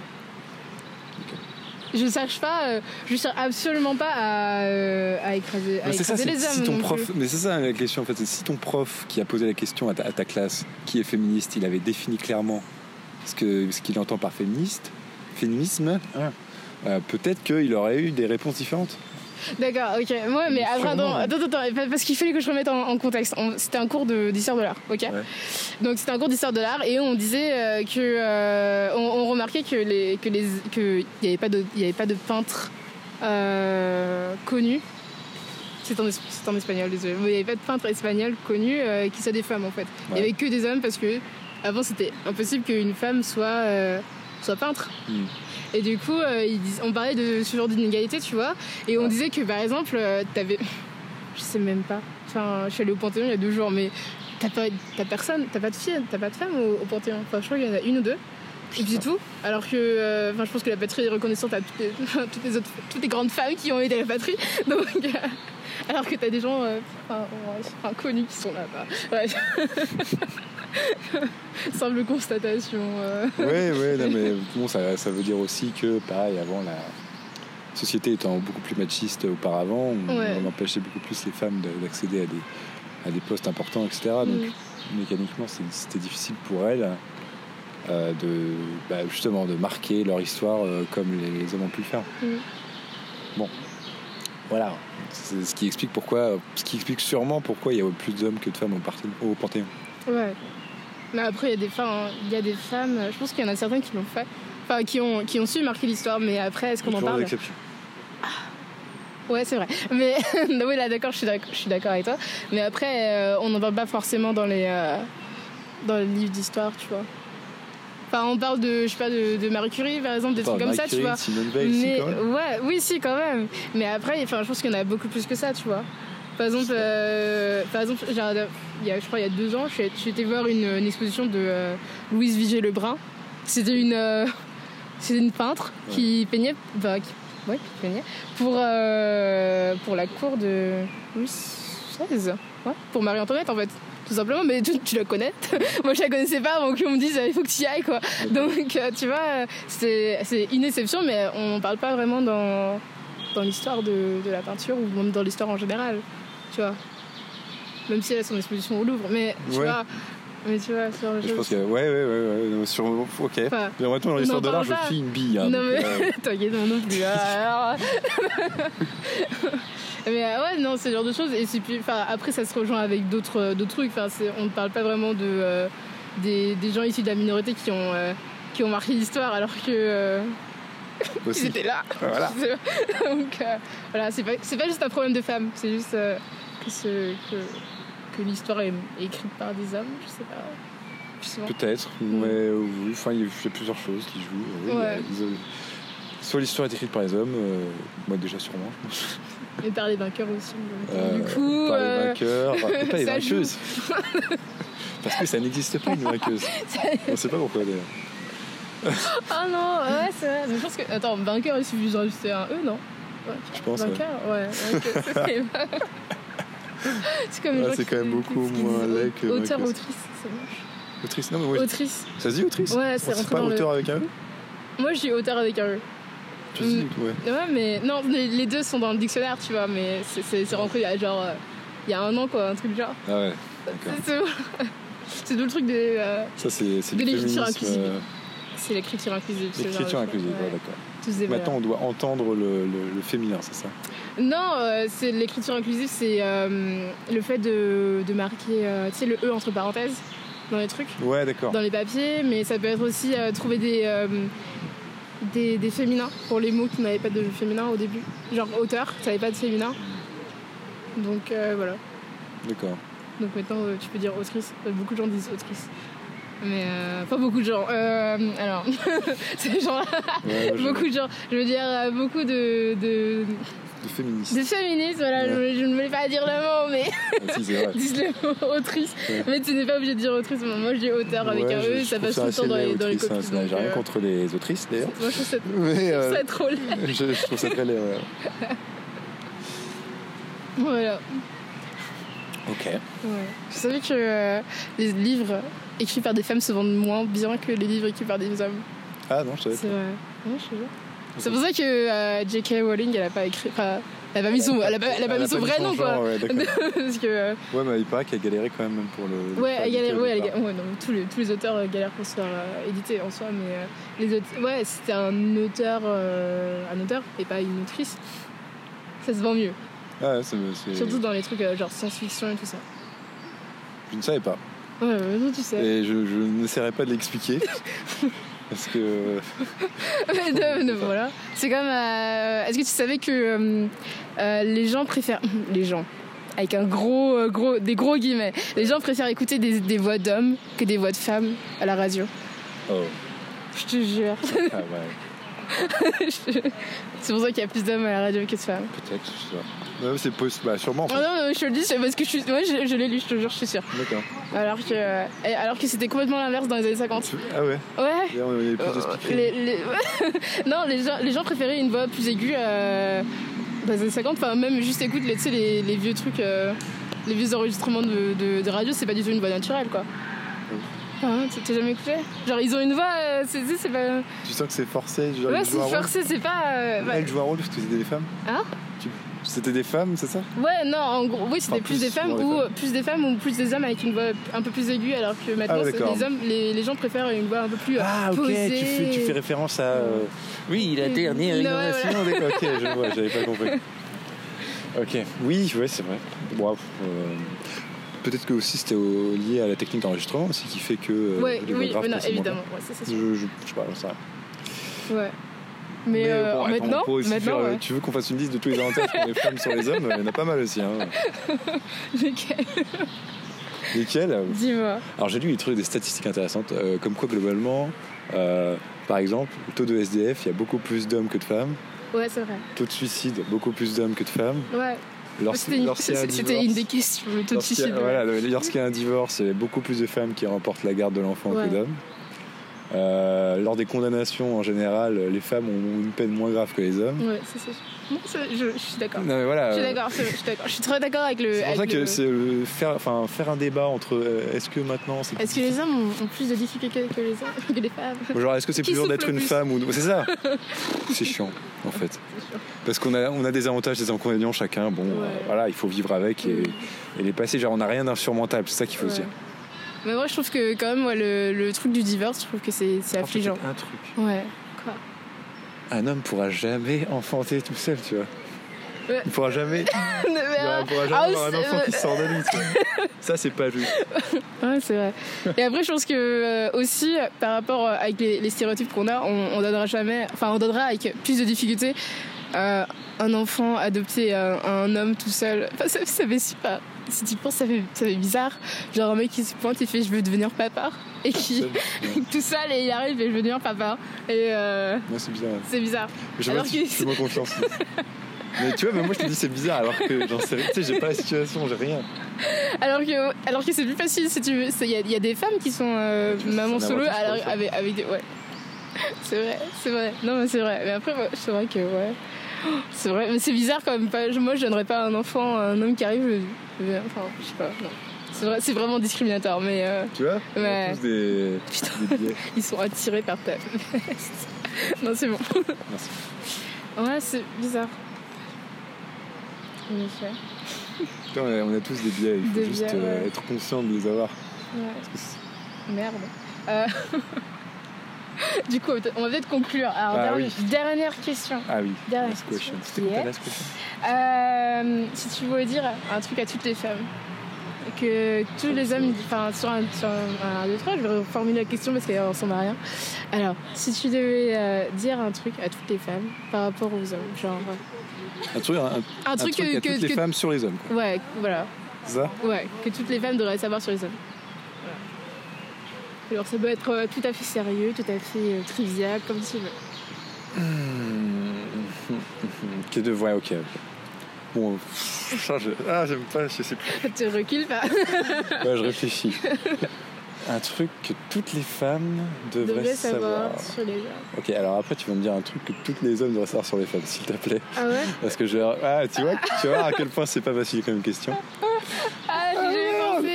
S1: Je ne cherche pas, euh, je cherche absolument pas à, euh, à écraser, à
S2: ça,
S1: les hommes.
S2: si ton prof,
S1: plus.
S2: mais c'est ça la question en fait, si ton prof qui a posé la question à ta, à ta classe, qui est féministe, il avait défini clairement ce que ce qu'il entend par féministe, féminisme, euh, peut-être qu'il aurait eu des réponses différentes.
S1: D'accord, ok. Moi, mais après,
S2: Sûrement,
S1: attends, attends, attends, parce qu'il fallait que je remette en, en contexte. On- C'était un cours de- d'histoire de l'art, ok
S2: Ouais.
S1: Donc c'était un cours d'histoire de l'art et on disait euh, que euh, on, on remarquait que les que les que il n'y avait pas de y avait pas de peintre euh, connu. C'est en, es- c'est en espagnol, désolé. Mais il n'y avait pas de peintre espagnol connu euh, qui soit des femmes en fait. Il n'y avait que des hommes parce que avant c'était impossible qu'une femme soit euh, soit peintre.
S2: Hmm.
S1: Et du coup, euh, ils dis- on parlait de ce genre d'inégalité, tu vois. Et on
S2: Ouais.
S1: disait que par exemple, euh, t'avais. *laughs* Je sais même pas. Enfin, je suis allée au Panthéon il y a deux jours, mais t'as pas, t'as personne, t'as pas de fille, t'as pas de femme au, au Panthéon. Enfin, je crois qu'il y en a une ou deux. Et puis c'est tout. Alors que, euh, enfin, je pense que la patrie est reconnaissante à toutes les, *laughs* toutes les autres, toutes les grandes femmes qui ont aidé la patrie. *laughs* Donc, euh, alors que t'as des gens, euh, enfin, connus qui sont là-bas. Bref. *laughs* Simple constatation. euh.
S2: Ouais, ouais, non, mais *laughs* bon, ça, ça veut dire aussi que, pareil, avant la société étant beaucoup plus machiste auparavant, on,
S1: Ouais.
S2: on empêchait beaucoup plus les femmes de- d'accéder à des, à des postes importants, etc. Donc,
S1: Mm.
S2: mécaniquement, c'était difficile pour elles euh, de, bah, justement, de marquer leur histoire euh, comme les, les hommes ont pu le faire.
S1: Mm.
S2: Bon, voilà. C'est ce qui explique pourquoi, ce qui explique sûrement pourquoi il y a plus d'hommes que de femmes au, au Panthéon.
S1: Ouais. Mais après, il y a des femmes, il y a des femmes, je pense qu'il y en a certains qui l'ont fait. Enfin, qui ont, qui ont su marquer l'histoire, mais après, est-ce qu'on en parle
S2: des exceptions.
S1: Ouais, c'est vrai. Mais *laughs* oui, là, d'accord, je suis d'accord, avec toi. Mais après, euh, on n'en parle pas forcément dans les, euh, dans les livres d'histoire, tu vois. Enfin, on parle de, je sais pas, de, de Marie Curie, par exemple, des
S2: Enfin,
S1: trucs comme
S2: Marie
S1: ça, tu vois.
S2: Simone Veil, si,
S1: Mais
S2: quand même.
S1: ouais, oui, si, quand même. Mais après, enfin, je pense qu'il y en a beaucoup plus que ça, tu vois. Par exemple, euh, par exemple, il y a, je crois il y a deux ans, été voir une, une exposition de euh, Louise Vigée Lebrun. C'était une, euh, une peintre qui peignait, bah, qui, ouais, qui peignait pour euh, pour la cour de Louis XVI, ouais, pour Marie-Antoinette en fait. Tout simplement, mais tu, tu la connais. *laughs* Moi, je la connaissais pas avant qu'on me dise il faut que tu y ailles, quoi. Donc, tu vois, c'est c'est une exception, mais on parle pas vraiment dans, dans l'histoire de, de la peinture ou même dans l'histoire en général, tu vois. Même si elle a son exposition au Louvre, mais tu
S2: Ouais.
S1: vois, mais tu vois, ce genre de
S2: Je pense que ouais, ouais, ouais, ouais. non, Sur, ok.
S1: Enfin,
S2: temps, dans l'histoire de l'art, je suis une bille. hein,
S1: non
S2: donc,
S1: mais
S2: euh, *laughs*
S1: t'inquiète moi non plus. Ah, alors. *laughs* mais euh, ouais non c'est le genre de choses et puis enfin après ça se rejoint avec d'autres euh, d'autres trucs. Enfin on ne parle pas vraiment de euh, des, des gens issus de la minorité qui ont qui ont marqué l'histoire alors que euh, ils
S2: aussi.
S1: étaient là.
S2: Voilà. *laughs*
S1: Donc euh, voilà c'est pas pas juste un problème de femmes c'est juste euh, que ce que que l'histoire est, est écrite par des hommes je sais pas.
S2: Peut-être,
S1: Mm.
S2: mais euh, oui, enfin, il y a plusieurs choses qui jouent. Oui,
S1: Ouais.
S2: ils, soit l'histoire est écrite par les hommes, moi déjà sûrement. je pense. *laughs*
S1: Et par les vainqueurs aussi. du coup.
S2: par les vainqueurs, *laughs* et pas les vainqueuses. Parce que ça n'existe pas une vainqueuse. On sait pas pourquoi d'ailleurs.
S1: Ah non, ouais, c'est vrai. Mais je pense que. Attends, vainqueur, il suffit de rajouter un E, non? Ouais.
S2: Je pense. ouais.
S1: Vainqueur? Ouais, vainqueur, c'est *laughs* quand même- C'est comme
S2: Ah, c'est quand même beaucoup moins laid que
S1: Auteur,
S2: vainqueuse.
S1: autrice, c'est moche.
S2: Autrice, non mais ouais,
S1: Autrice.
S2: ça se dit autrice?
S1: Ouais, c'est rentré
S2: pas
S1: dans le-
S2: auteur avec un E?
S1: Moi, je dis auteur avec un E.
S2: Tu dis,
S1: Mm.
S2: ouais.
S1: Ouais, mais non, les, deux sont dans le dictionnaire, tu vois, mais c'est- rentré il y a genre. euh, Il y a un an, quoi, un truc genre.
S2: Ah ouais, d'accord.
S1: C'est c'est- *laughs* c'est tout le truc des. euh,
S2: Ça, c'est c'est
S1: De
S2: le
S1: l'écriture inclusive.
S2: euh,
S1: c'est l'écriture inclusive.
S2: L'écriture inclusive,
S1: Ouais.
S2: d'accord. Maintenant, on doit entendre le, le- le féminin, c'est ça
S1: Non, euh, c'est l'écriture inclusive, c'est euh, le fait de, de marquer, euh, tu sais, le E entre parenthèses dans les trucs,
S2: Ouais, d'accord.
S1: dans les papiers, mais ça peut être aussi trouver des, des, des féminins pour les mots qui n'avaient pas de féminin au début. Genre auteur, ça n'avait pas de féminin. Donc voilà.
S2: D'accord.
S1: Donc maintenant tu peux dire autrice. Beaucoup de gens disent autrice. Mais euh, pas beaucoup de gens. Euh, alors, *laughs*
S2: Ouais, je-
S1: beaucoup de gens. Je veux dire euh, beaucoup de, de,
S2: De féministe.
S1: de féministes. Voilà,
S2: Ouais.
S1: je, je ne voulais pas dire le mot, mais *laughs* disent le mot autrice. Mais tu n'es pas obligé de dire autrice. Moi, je dis auteur avec un E, ça passe tout le temps dans les, dans les
S2: hein, J'ai rien
S1: euh,
S2: contre les autrices d'ailleurs.
S1: Moi, je trouve ça, *laughs*
S2: Mais euh,
S1: ça trop laid.
S2: je, je trouve ça très laid. ouais.
S1: Voilà.
S2: Ok.
S1: Je savais que les livres écrits par des femmes se vendent moins bien que les livres écrits par des hommes.
S2: Ah non, je savais
S1: C'est
S2: pas.
S1: vrai. Ouais, je te jure. C'est pour ça que euh, J.K. Rowling, elle a pas écrit. Enfin, elle a pas mis son, elle a pas, elle a pas mis son vrai nom, quoi.
S2: genre, Ouais, *laughs* d'accord.
S1: Parce que. euh,
S2: ouais, mais il paraît qu'elle a galéré quand même, pour le. le
S1: Ouais, elle galère, ouais, elle ouais, non, tous, les, tous les auteurs euh, galèrent pour se faire euh, éditer en soi, mais les auteurs, ouais, c'était un auteur, un auteur et pas une autrice. Ça se vend mieux,
S2: Ah, ouais, c'est- c'est-
S1: surtout dans les trucs genre science-fiction et tout ça.
S2: Je ne savais pas.
S1: Ouais, ouais, non, tu sais.
S2: Et je, je n'essaierai pas de l'expliquer. *laughs* parce que.
S1: Mais de- de- voilà. C'est comme. euh, Est-ce que tu savais que euh, euh, les gens préfèrent. *laughs* Les gens. Avec un gros, euh, gros, des gros guillemets. Les gens préfèrent écouter des, des voix d'hommes que des voix de femmes à la radio?
S2: Oh.
S1: Je te jure.
S2: Ah ouais, *laughs*
S1: C'est pour ça qu'il y a plus d'hommes à la radio que de femmes.
S2: peut-être, je sais pas. Ouais, c'est possible. Bah, sûrement. en fait.
S1: Oh non, non, je te le dis, c'est parce que je suis. Moi, je, je l'ai lu, je te jure, je suis sûre.
S2: D'accord.
S1: Alors que, euh, et alors que c'était complètement l'inverse dans les années 50.
S2: Ah ouais
S1: Ouais.
S2: Avait plus
S1: Euh,
S2: speakerine.
S1: les, les- *laughs* non, les gens, les gens préféraient une voix plus aiguë euh, dans les années 50. Enfin, même juste écoute les, tu sais, les, les vieux trucs, euh, les vieux enregistrements de, de, de radio, c'est pas du tout une voix naturelle, quoi. Hein, tu t'as jamais écouté Genre, ils ont une voix, euh, c'est, pas.
S2: Tu sens que c'est forcé genre,
S1: Ouais, c'est forcé, c'est pas. euh, ouais.
S2: Elles jouent un rôle parce que c'était des femmes
S1: Hein?
S2: Tu- C'était des femmes, c'est ça?
S1: Ouais, non, en gros, oui, c'était
S2: Enfin,
S1: plus,
S2: plus
S1: des femmes ou
S2: femmes.
S1: plus des femmes ou plus des hommes avec une voix un peu plus aiguë, alors que maintenant,
S2: Ah,
S1: les hommes, les, les gens préfèrent une voix un peu plus euh,
S2: Ah ok,
S1: posée.
S2: tu fais, tu fais référence à... euh, Oui, la dernière
S1: Ouais,
S2: innovation. d'accord, Ok, je vois, j'avais pas compris. *laughs* Ok, oui, ouais, c'est vrai. Bon, euh, Peut-être que aussi c'était au- lié à la technique d'enregistrement aussi qui fait que euh,
S1: Ouais, oui, mais non, évidemment, ouais, ça c'est sûr.
S2: bien. Je, je, je sais pas, j'en sais rien.
S1: Ouais. Mais, euh,
S2: bon, attends,
S1: maintenant,
S2: on pourrait aussi
S1: maintenant,
S2: faire, euh,
S1: ouais.
S2: tu veux qu'on fasse une liste de tous les avantages pour les femmes sur les hommes? Il y en a pas mal aussi. Hein.
S1: Lequel *laughs*
S2: Lesquels?
S1: Dis-moi.
S2: Alors j'ai lu des trucs, des statistiques intéressantes, euh, comme quoi globalement, euh, par exemple, le taux de SDF, il y a beaucoup plus d'hommes que de femmes.
S1: Ouais, c'est vrai.
S2: Taux de suicide, beaucoup plus d'hommes que de femmes.
S1: Ouais. C'était une,
S2: lorsqu'il y a un
S1: c'était
S2: divorce-
S1: une des questions, le taux de suicide.
S2: Voilà, lorsqu'il y a un divorce, il y a beaucoup plus de femmes qui remportent la garde de l'enfant
S1: Ouais.
S2: que d'hommes. Euh, lors des condamnations, en général, les femmes ont une peine moins grave que les hommes.
S1: Ouais, c'est ça. Je, je suis d'accord.
S2: Non, mais voilà.
S1: Je suis
S2: euh,
S1: d'accord, je suis d'accord. Je suis très d'accord avec le.
S2: C'est pour ça que
S1: le-
S2: c'est euh, faire, enfin, faire un débat entre euh, est-ce que maintenant c'est
S1: Est-ce que les hommes ont, plus de difficultés que les, hommes, que les femmes?
S2: Genre, est-ce que c'est plus dur d'être une femme ou c'est ça C'est chiant en fait. Parce qu'on a, on a des avantages, des inconvénients chacun. Bon,
S1: Ouais.
S2: euh, voilà, il faut vivre avec et, et les passer. Genre, on n'a rien d'insurmontable. C'est ça qu'il faut se dire.
S1: Mais moi, je trouve que quand même, moi, le, le truc du divorce, je trouve que c'est c'est affligeant.
S2: Un truc.
S1: Ouais. Quoi?
S2: Un homme pourra jamais enfanter tout seul, tu vois.
S1: Ouais.
S2: Il pourra jamais, *laughs*
S1: Mais,
S2: il pourra jamais
S1: ah,
S2: avoir un enfant qui sort de lui. tu vois. *laughs* Ça, c'est pas juste.
S1: Ouais, c'est vrai. Et après, je pense que euh, aussi, par rapport euh, avec les, les stéréotypes qu'on a, on, on donnera jamais, enfin, on donnera avec plus de difficultés euh, un enfant adopté à, à un homme tout seul. Enfin, ça, ça fait super. Si tu penses, ça fait, ça fait bizarre. Genre un mec qui se pointe et fait je veux devenir papa. Et qui, *laughs* tout seul, et il arrive et je veux devenir papa. Et euh,
S2: c'est bizarre.
S1: c'est bizarre.
S2: Je
S1: Alors
S2: moi,
S1: que-
S2: fais-moi confiance. *laughs* Mais tu vois, mais moi je te dis c'est bizarre alors que j'en sais rien. Tu sais, j'ai pas la situation, j'ai rien.
S1: Alors que, alors que c'est plus facile si tu veux. Il y, a- il y a des femmes qui sont euh, maman solo alors, avec des. Ouais. *laughs* C'est vrai, c'est vrai. Non, mais c'est vrai. Mais après, moi, c'est vrai que, ouais. C'est vrai, mais c'est bizarre quand même. Pas, moi, je donnerais pas un enfant à un homme qui arrive. Je, je- enfin, je sais pas, non. C'est vrai, c'est vraiment discriminatoire, mais euh,
S2: Tu vois
S1: Ouais.
S2: tous des,
S1: putain,
S2: des *laughs*
S1: ils sont attirés par ta veste. *laughs* non, c'est bon.
S2: Merci.
S1: Ouais, c'est bizarre. En effet.
S2: Tu vois, on a, tous des biais, il faut
S1: Des
S2: juste
S1: biais,
S2: euh, être conscient de les avoir.
S1: Ouais. Merde. Euh, *laughs* *laughs* du coup, on va peut-être conclure. Alors,
S2: Ah
S1: dernière,
S2: oui.
S1: dernière question.
S2: Ah oui,
S1: Dernière
S2: last question.
S1: question.
S2: C'était quoi ta
S1: Yeah.
S2: last question
S1: Euh, si tu voulais dire un truc à toutes les femmes, que tous les hommes, enfin sur un, sur un, un, deux, trois, je vais reformuler la question parce qu'elle ressemble à rien. Alors, si tu devais euh, dire un truc à toutes les femmes par rapport aux hommes, genre.
S2: Un truc, un,
S1: Un truc
S2: truc
S1: que-
S2: à
S1: que-
S2: toutes les femmes sur les hommes. quoi.
S1: Ouais, voilà.
S2: C'est ça?
S1: Ouais, que toutes les femmes devraient savoir sur les hommes. Alors ça peut être euh, tout à fait sérieux, tout à fait euh, trivial, comme tu veux.
S2: Que de ouais, ok. Bon, ça, je- ah, j'aime pas, je sais plus. *laughs*
S1: tu recules pas. *laughs*
S2: Ouais, je réfléchis. Un truc que toutes les femmes devraient savoir.
S1: savoir sur les hommes.
S2: Ok, alors après tu vas me dire un truc que toutes les hommes devraient savoir sur les femmes, s'il te plaît.
S1: Ah ouais?
S2: Parce que je. Ah, tu vois, tu vois à quel point c'est pas facile comme question.
S1: Ah, j'ai jamais pensé.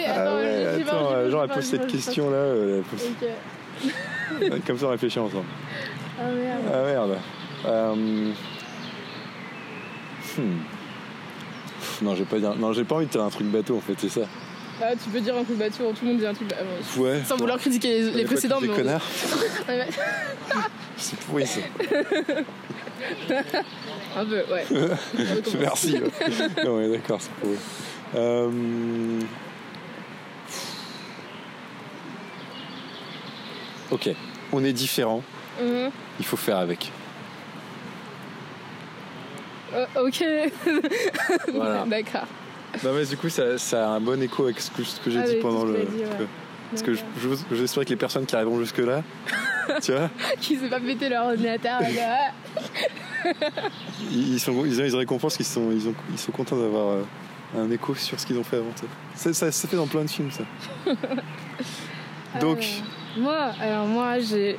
S2: Elle
S1: pas-
S2: pose
S1: j'ai
S2: cette
S1: pas- j'ai pas-
S2: question là, euh, pose- comme ça on réfléchit ensemble.
S1: Ah merde.
S2: Ah merde. Euh, hmm. Non, j'ai pas dire... non, j'ai pas envie de dire un truc bateau en fait, c'est ça.
S1: Ah, tu peux dire un de bateau, tout le monde dit un truc. bah, bon,
S2: Ouais.
S1: Sans vouloir critiquer les, les précédents, mais. On-
S2: connards, *laughs* c'est pourri ça. *laughs*
S1: Un peu, ouais. *laughs*
S2: Merci. non, ouais, d'accord, c'est pourri. Euh... Ok, on est différents,
S1: Mhm.
S2: il faut faire avec.
S1: Euh, ok. *laughs*
S2: Voilà.
S1: D'accord.
S2: Non mais du coup ça, ça a un bon écho avec ce que, ce que j'ai
S1: Ah
S2: dit pendant le...
S1: que dit, ouais.
S2: Parce que je- je- j'espère que les personnes qui arriveront jusque là, *laughs* tu vois,
S1: Qui s'est pas pété leur ordinateur. là. *laughs*
S2: ils, ils sont, ils ont ils récompensent qu'ils sont, ils ont, ils sont contents d'avoir euh, un écho sur ce qu'ils ont fait avant. Ça, ça, ça fait dans plein de films ça. Donc,
S1: Euh, moi, alors moi, j'ai.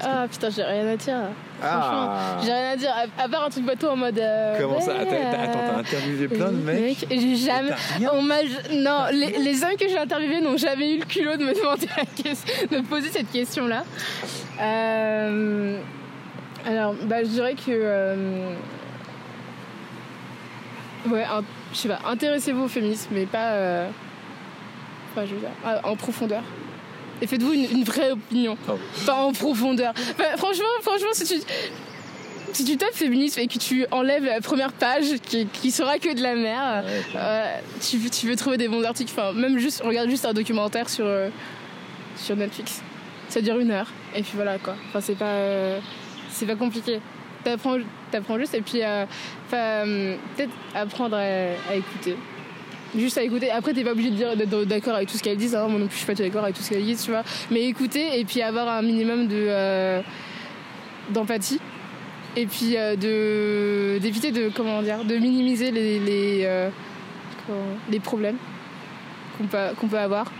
S1: Ah putain, j'ai rien à dire. Franchement, j'ai rien à dire. À, à part un truc bateau en mode. euh,
S2: Ah. comment ça?
S1: ouais,
S2: Attends, t'as- attends, t'as
S1: euh,
S2: interviewé plein de mecs
S1: j'ai jamais. On. Non, les, les hommes que j'ai interviewés n'ont jamais eu le culot de me demander la question, de me poser cette question-là. Euh, Alors, bah, je dirais que. euh, Ouais, un- je sais pas, intéressez-vous au féminisme, mais pas. euh, Enfin, je veux dire, ah, en profondeur. Et faites-vous une, une vraie opinion.
S2: Oh.
S1: Pas en profondeur. Enfin, franchement, franchement, si tu. Si tu tapes féminisme et que tu enlèves la première page qui, qui sera que de la
S2: Ouais, ok.
S1: euh, tu, tu veux trouver des bons articles. Enfin, même juste, regarde juste un documentaire sur, euh, sur Netflix. Ça dure une heure. Et puis voilà quoi. Enfin, c'est pas, euh, c'est pas compliqué. T'apprends, t'apprends juste et puis, enfin, peut-être apprendre à, à écouter. Juste à écouter. Après, t'es pas obligé de dire d'être d'accord avec tout ce qu'elles disent. Hein. Moi non plus, je suis pas d'accord avec tout ce qu'elles disent, tu vois. Mais écouter et puis avoir un minimum de euh, d'empathie et puis euh, de d'éviter de comment dire de minimiser les euh, les problèmes qu'on peut qu'on peut avoir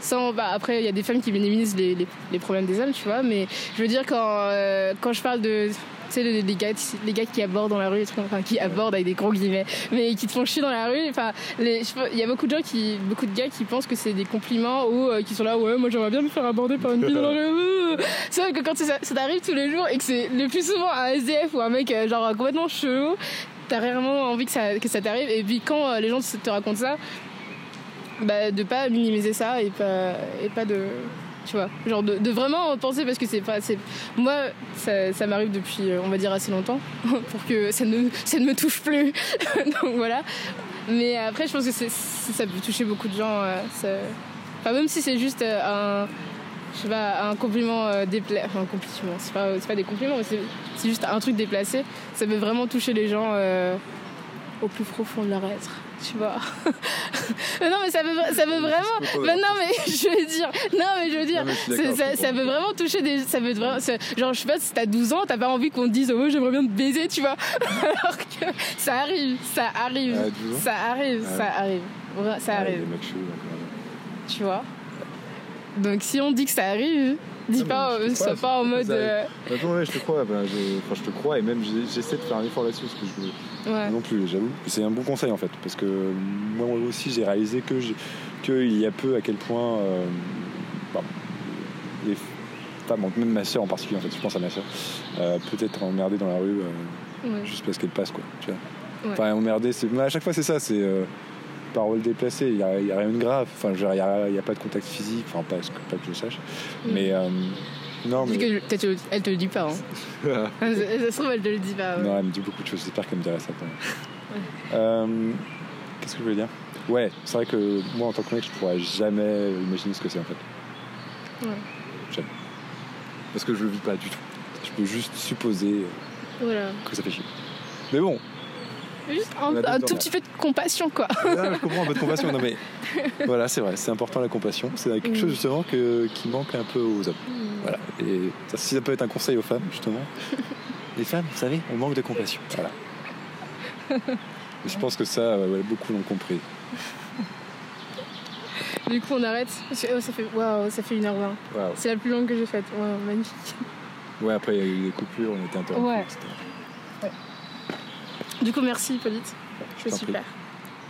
S1: sans bah, après il y a des femmes qui minimisent les, les, les problèmes des hommes tu vois mais je veux dire quand quand je parle de tu sais les, gars qui abordent dans la rue enfin qui abordent avec des gros guillemets mais qui te font chier dans la rue enfin il y a beaucoup de gens qui beaucoup de gars qui pensent que c'est des compliments ou euh, qui sont là ouais moi j'aimerais bien me faire aborder par une fille dans la rue Sauf que quand ça, t'arrive tous les jours et que c'est le plus souvent un SDF ou un mec euh, genre complètement chelou, t'as réellement envie que ça, que ça t'arrive. Et puis quand euh, les gens te te racontent ça, bah, de pas minimiser ça et pas, et pas de. Tu vois, de, vraiment penser parce que c'est pas. Moi, ça, m'arrive depuis, euh, on va dire, assez longtemps *laughs* pour que ça ne, me touche plus. *laughs* Donc voilà. Mais après, je pense que ça peut toucher beaucoup de gens. euh, Enfin, même si c'est juste euh, un je sais un compliment déplacé. Enfin, un compliment, c'est pas, des compliments, c'est, juste un truc déplacé. Ça peut vraiment toucher les gens au plus profond de leur être, tu vois. *laughs* Non, mais ça veut, ça veut vraiment. Non, mais *laughs* je veux dire. Non, mais je veux dire.
S2: Non, je
S1: ça, ça veut vraiment toucher des. Ça veut vraiment, genre, je sais pas, si t'as 12 ans, t'as pas envie qu'on te dise, oh, j'aimerais bien te baiser, tu vois. *laughs* Alors que ça arrive, ça arrive.
S2: À 12 ans
S1: ça arrive, ça arrive. Ça arrive tu vois. Donc si on dit que ça arrive, dis pas, euh, sois
S2: pas,
S1: en mode. euh,
S2: Attends, ouais, je te crois, ben, je, enfin, je te crois et même j'essaie de faire un effort là-dessus parce que je
S1: ouais.
S2: non plus, j'avoue. C'est un bon conseil en fait parce que moi aussi j'ai réalisé que qu'il y a peu à quel point euh, bah, les femmes, même ma soeur en particulier en fait, je pense à ma soeur, euh, peut-être emmerdée dans la rue euh,
S1: ouais.
S2: juste parce qu'elle passe quoi. Tu vois.
S1: Ouais.
S2: Enfin emmerdée, c'est mais à chaque fois c'est ça, c'est euh, paroles déplacées, il n'y a, y a rien de grave, enfin il n'y a, y a pas de contact physique, enfin pas, que- pas que je sache,
S1: Mm.
S2: mais euh, non mais
S1: Peut-être elle te le dit pas. Hein. *laughs* ça, se trouve, elle te le dit pas. ouais.
S2: Non, elle me dit beaucoup de choses. J'espère qu'elle me dirait ça quand même. Euh, Qu'est-ce que je voulais dire? Ouais, c'est vrai que moi en tant que mec, je pourrais jamais imaginer ce que c'est en fait.
S1: Ouais.
S2: Jamais. Parce que je le vis pas du tout. Je peux juste supposer
S1: Voilà.
S2: que ça fait chier. Mais bon,
S1: Juste un,
S2: tout
S1: petit peu de compassion, quoi.
S2: là, je comprends un peu de compassion. Non mais *laughs* voilà, c'est vrai, c'est important la compassion. C'est quelque chose
S1: Mm.
S2: justement que, qui manque un peu aux hommes. Voilà. Et ça, si ça peut être un conseil aux femmes, justement. *laughs* Les femmes, vous savez, on manque de compassion. Voilà. Je pense que ça, ouais, beaucoup l'ont compris. *laughs*
S1: Du coup, on arrête. Oh, ça fait, waouh, ça fait 1h20.
S2: Waouh.
S1: C'est la plus longue que j'ai faite. Magnifique.
S2: Ouais, après il y a eu des coupures, on était interrompus,
S1: Ouais.
S2: etc.
S1: Du coup, merci, Hippolyte.
S2: Je prie.
S1: super.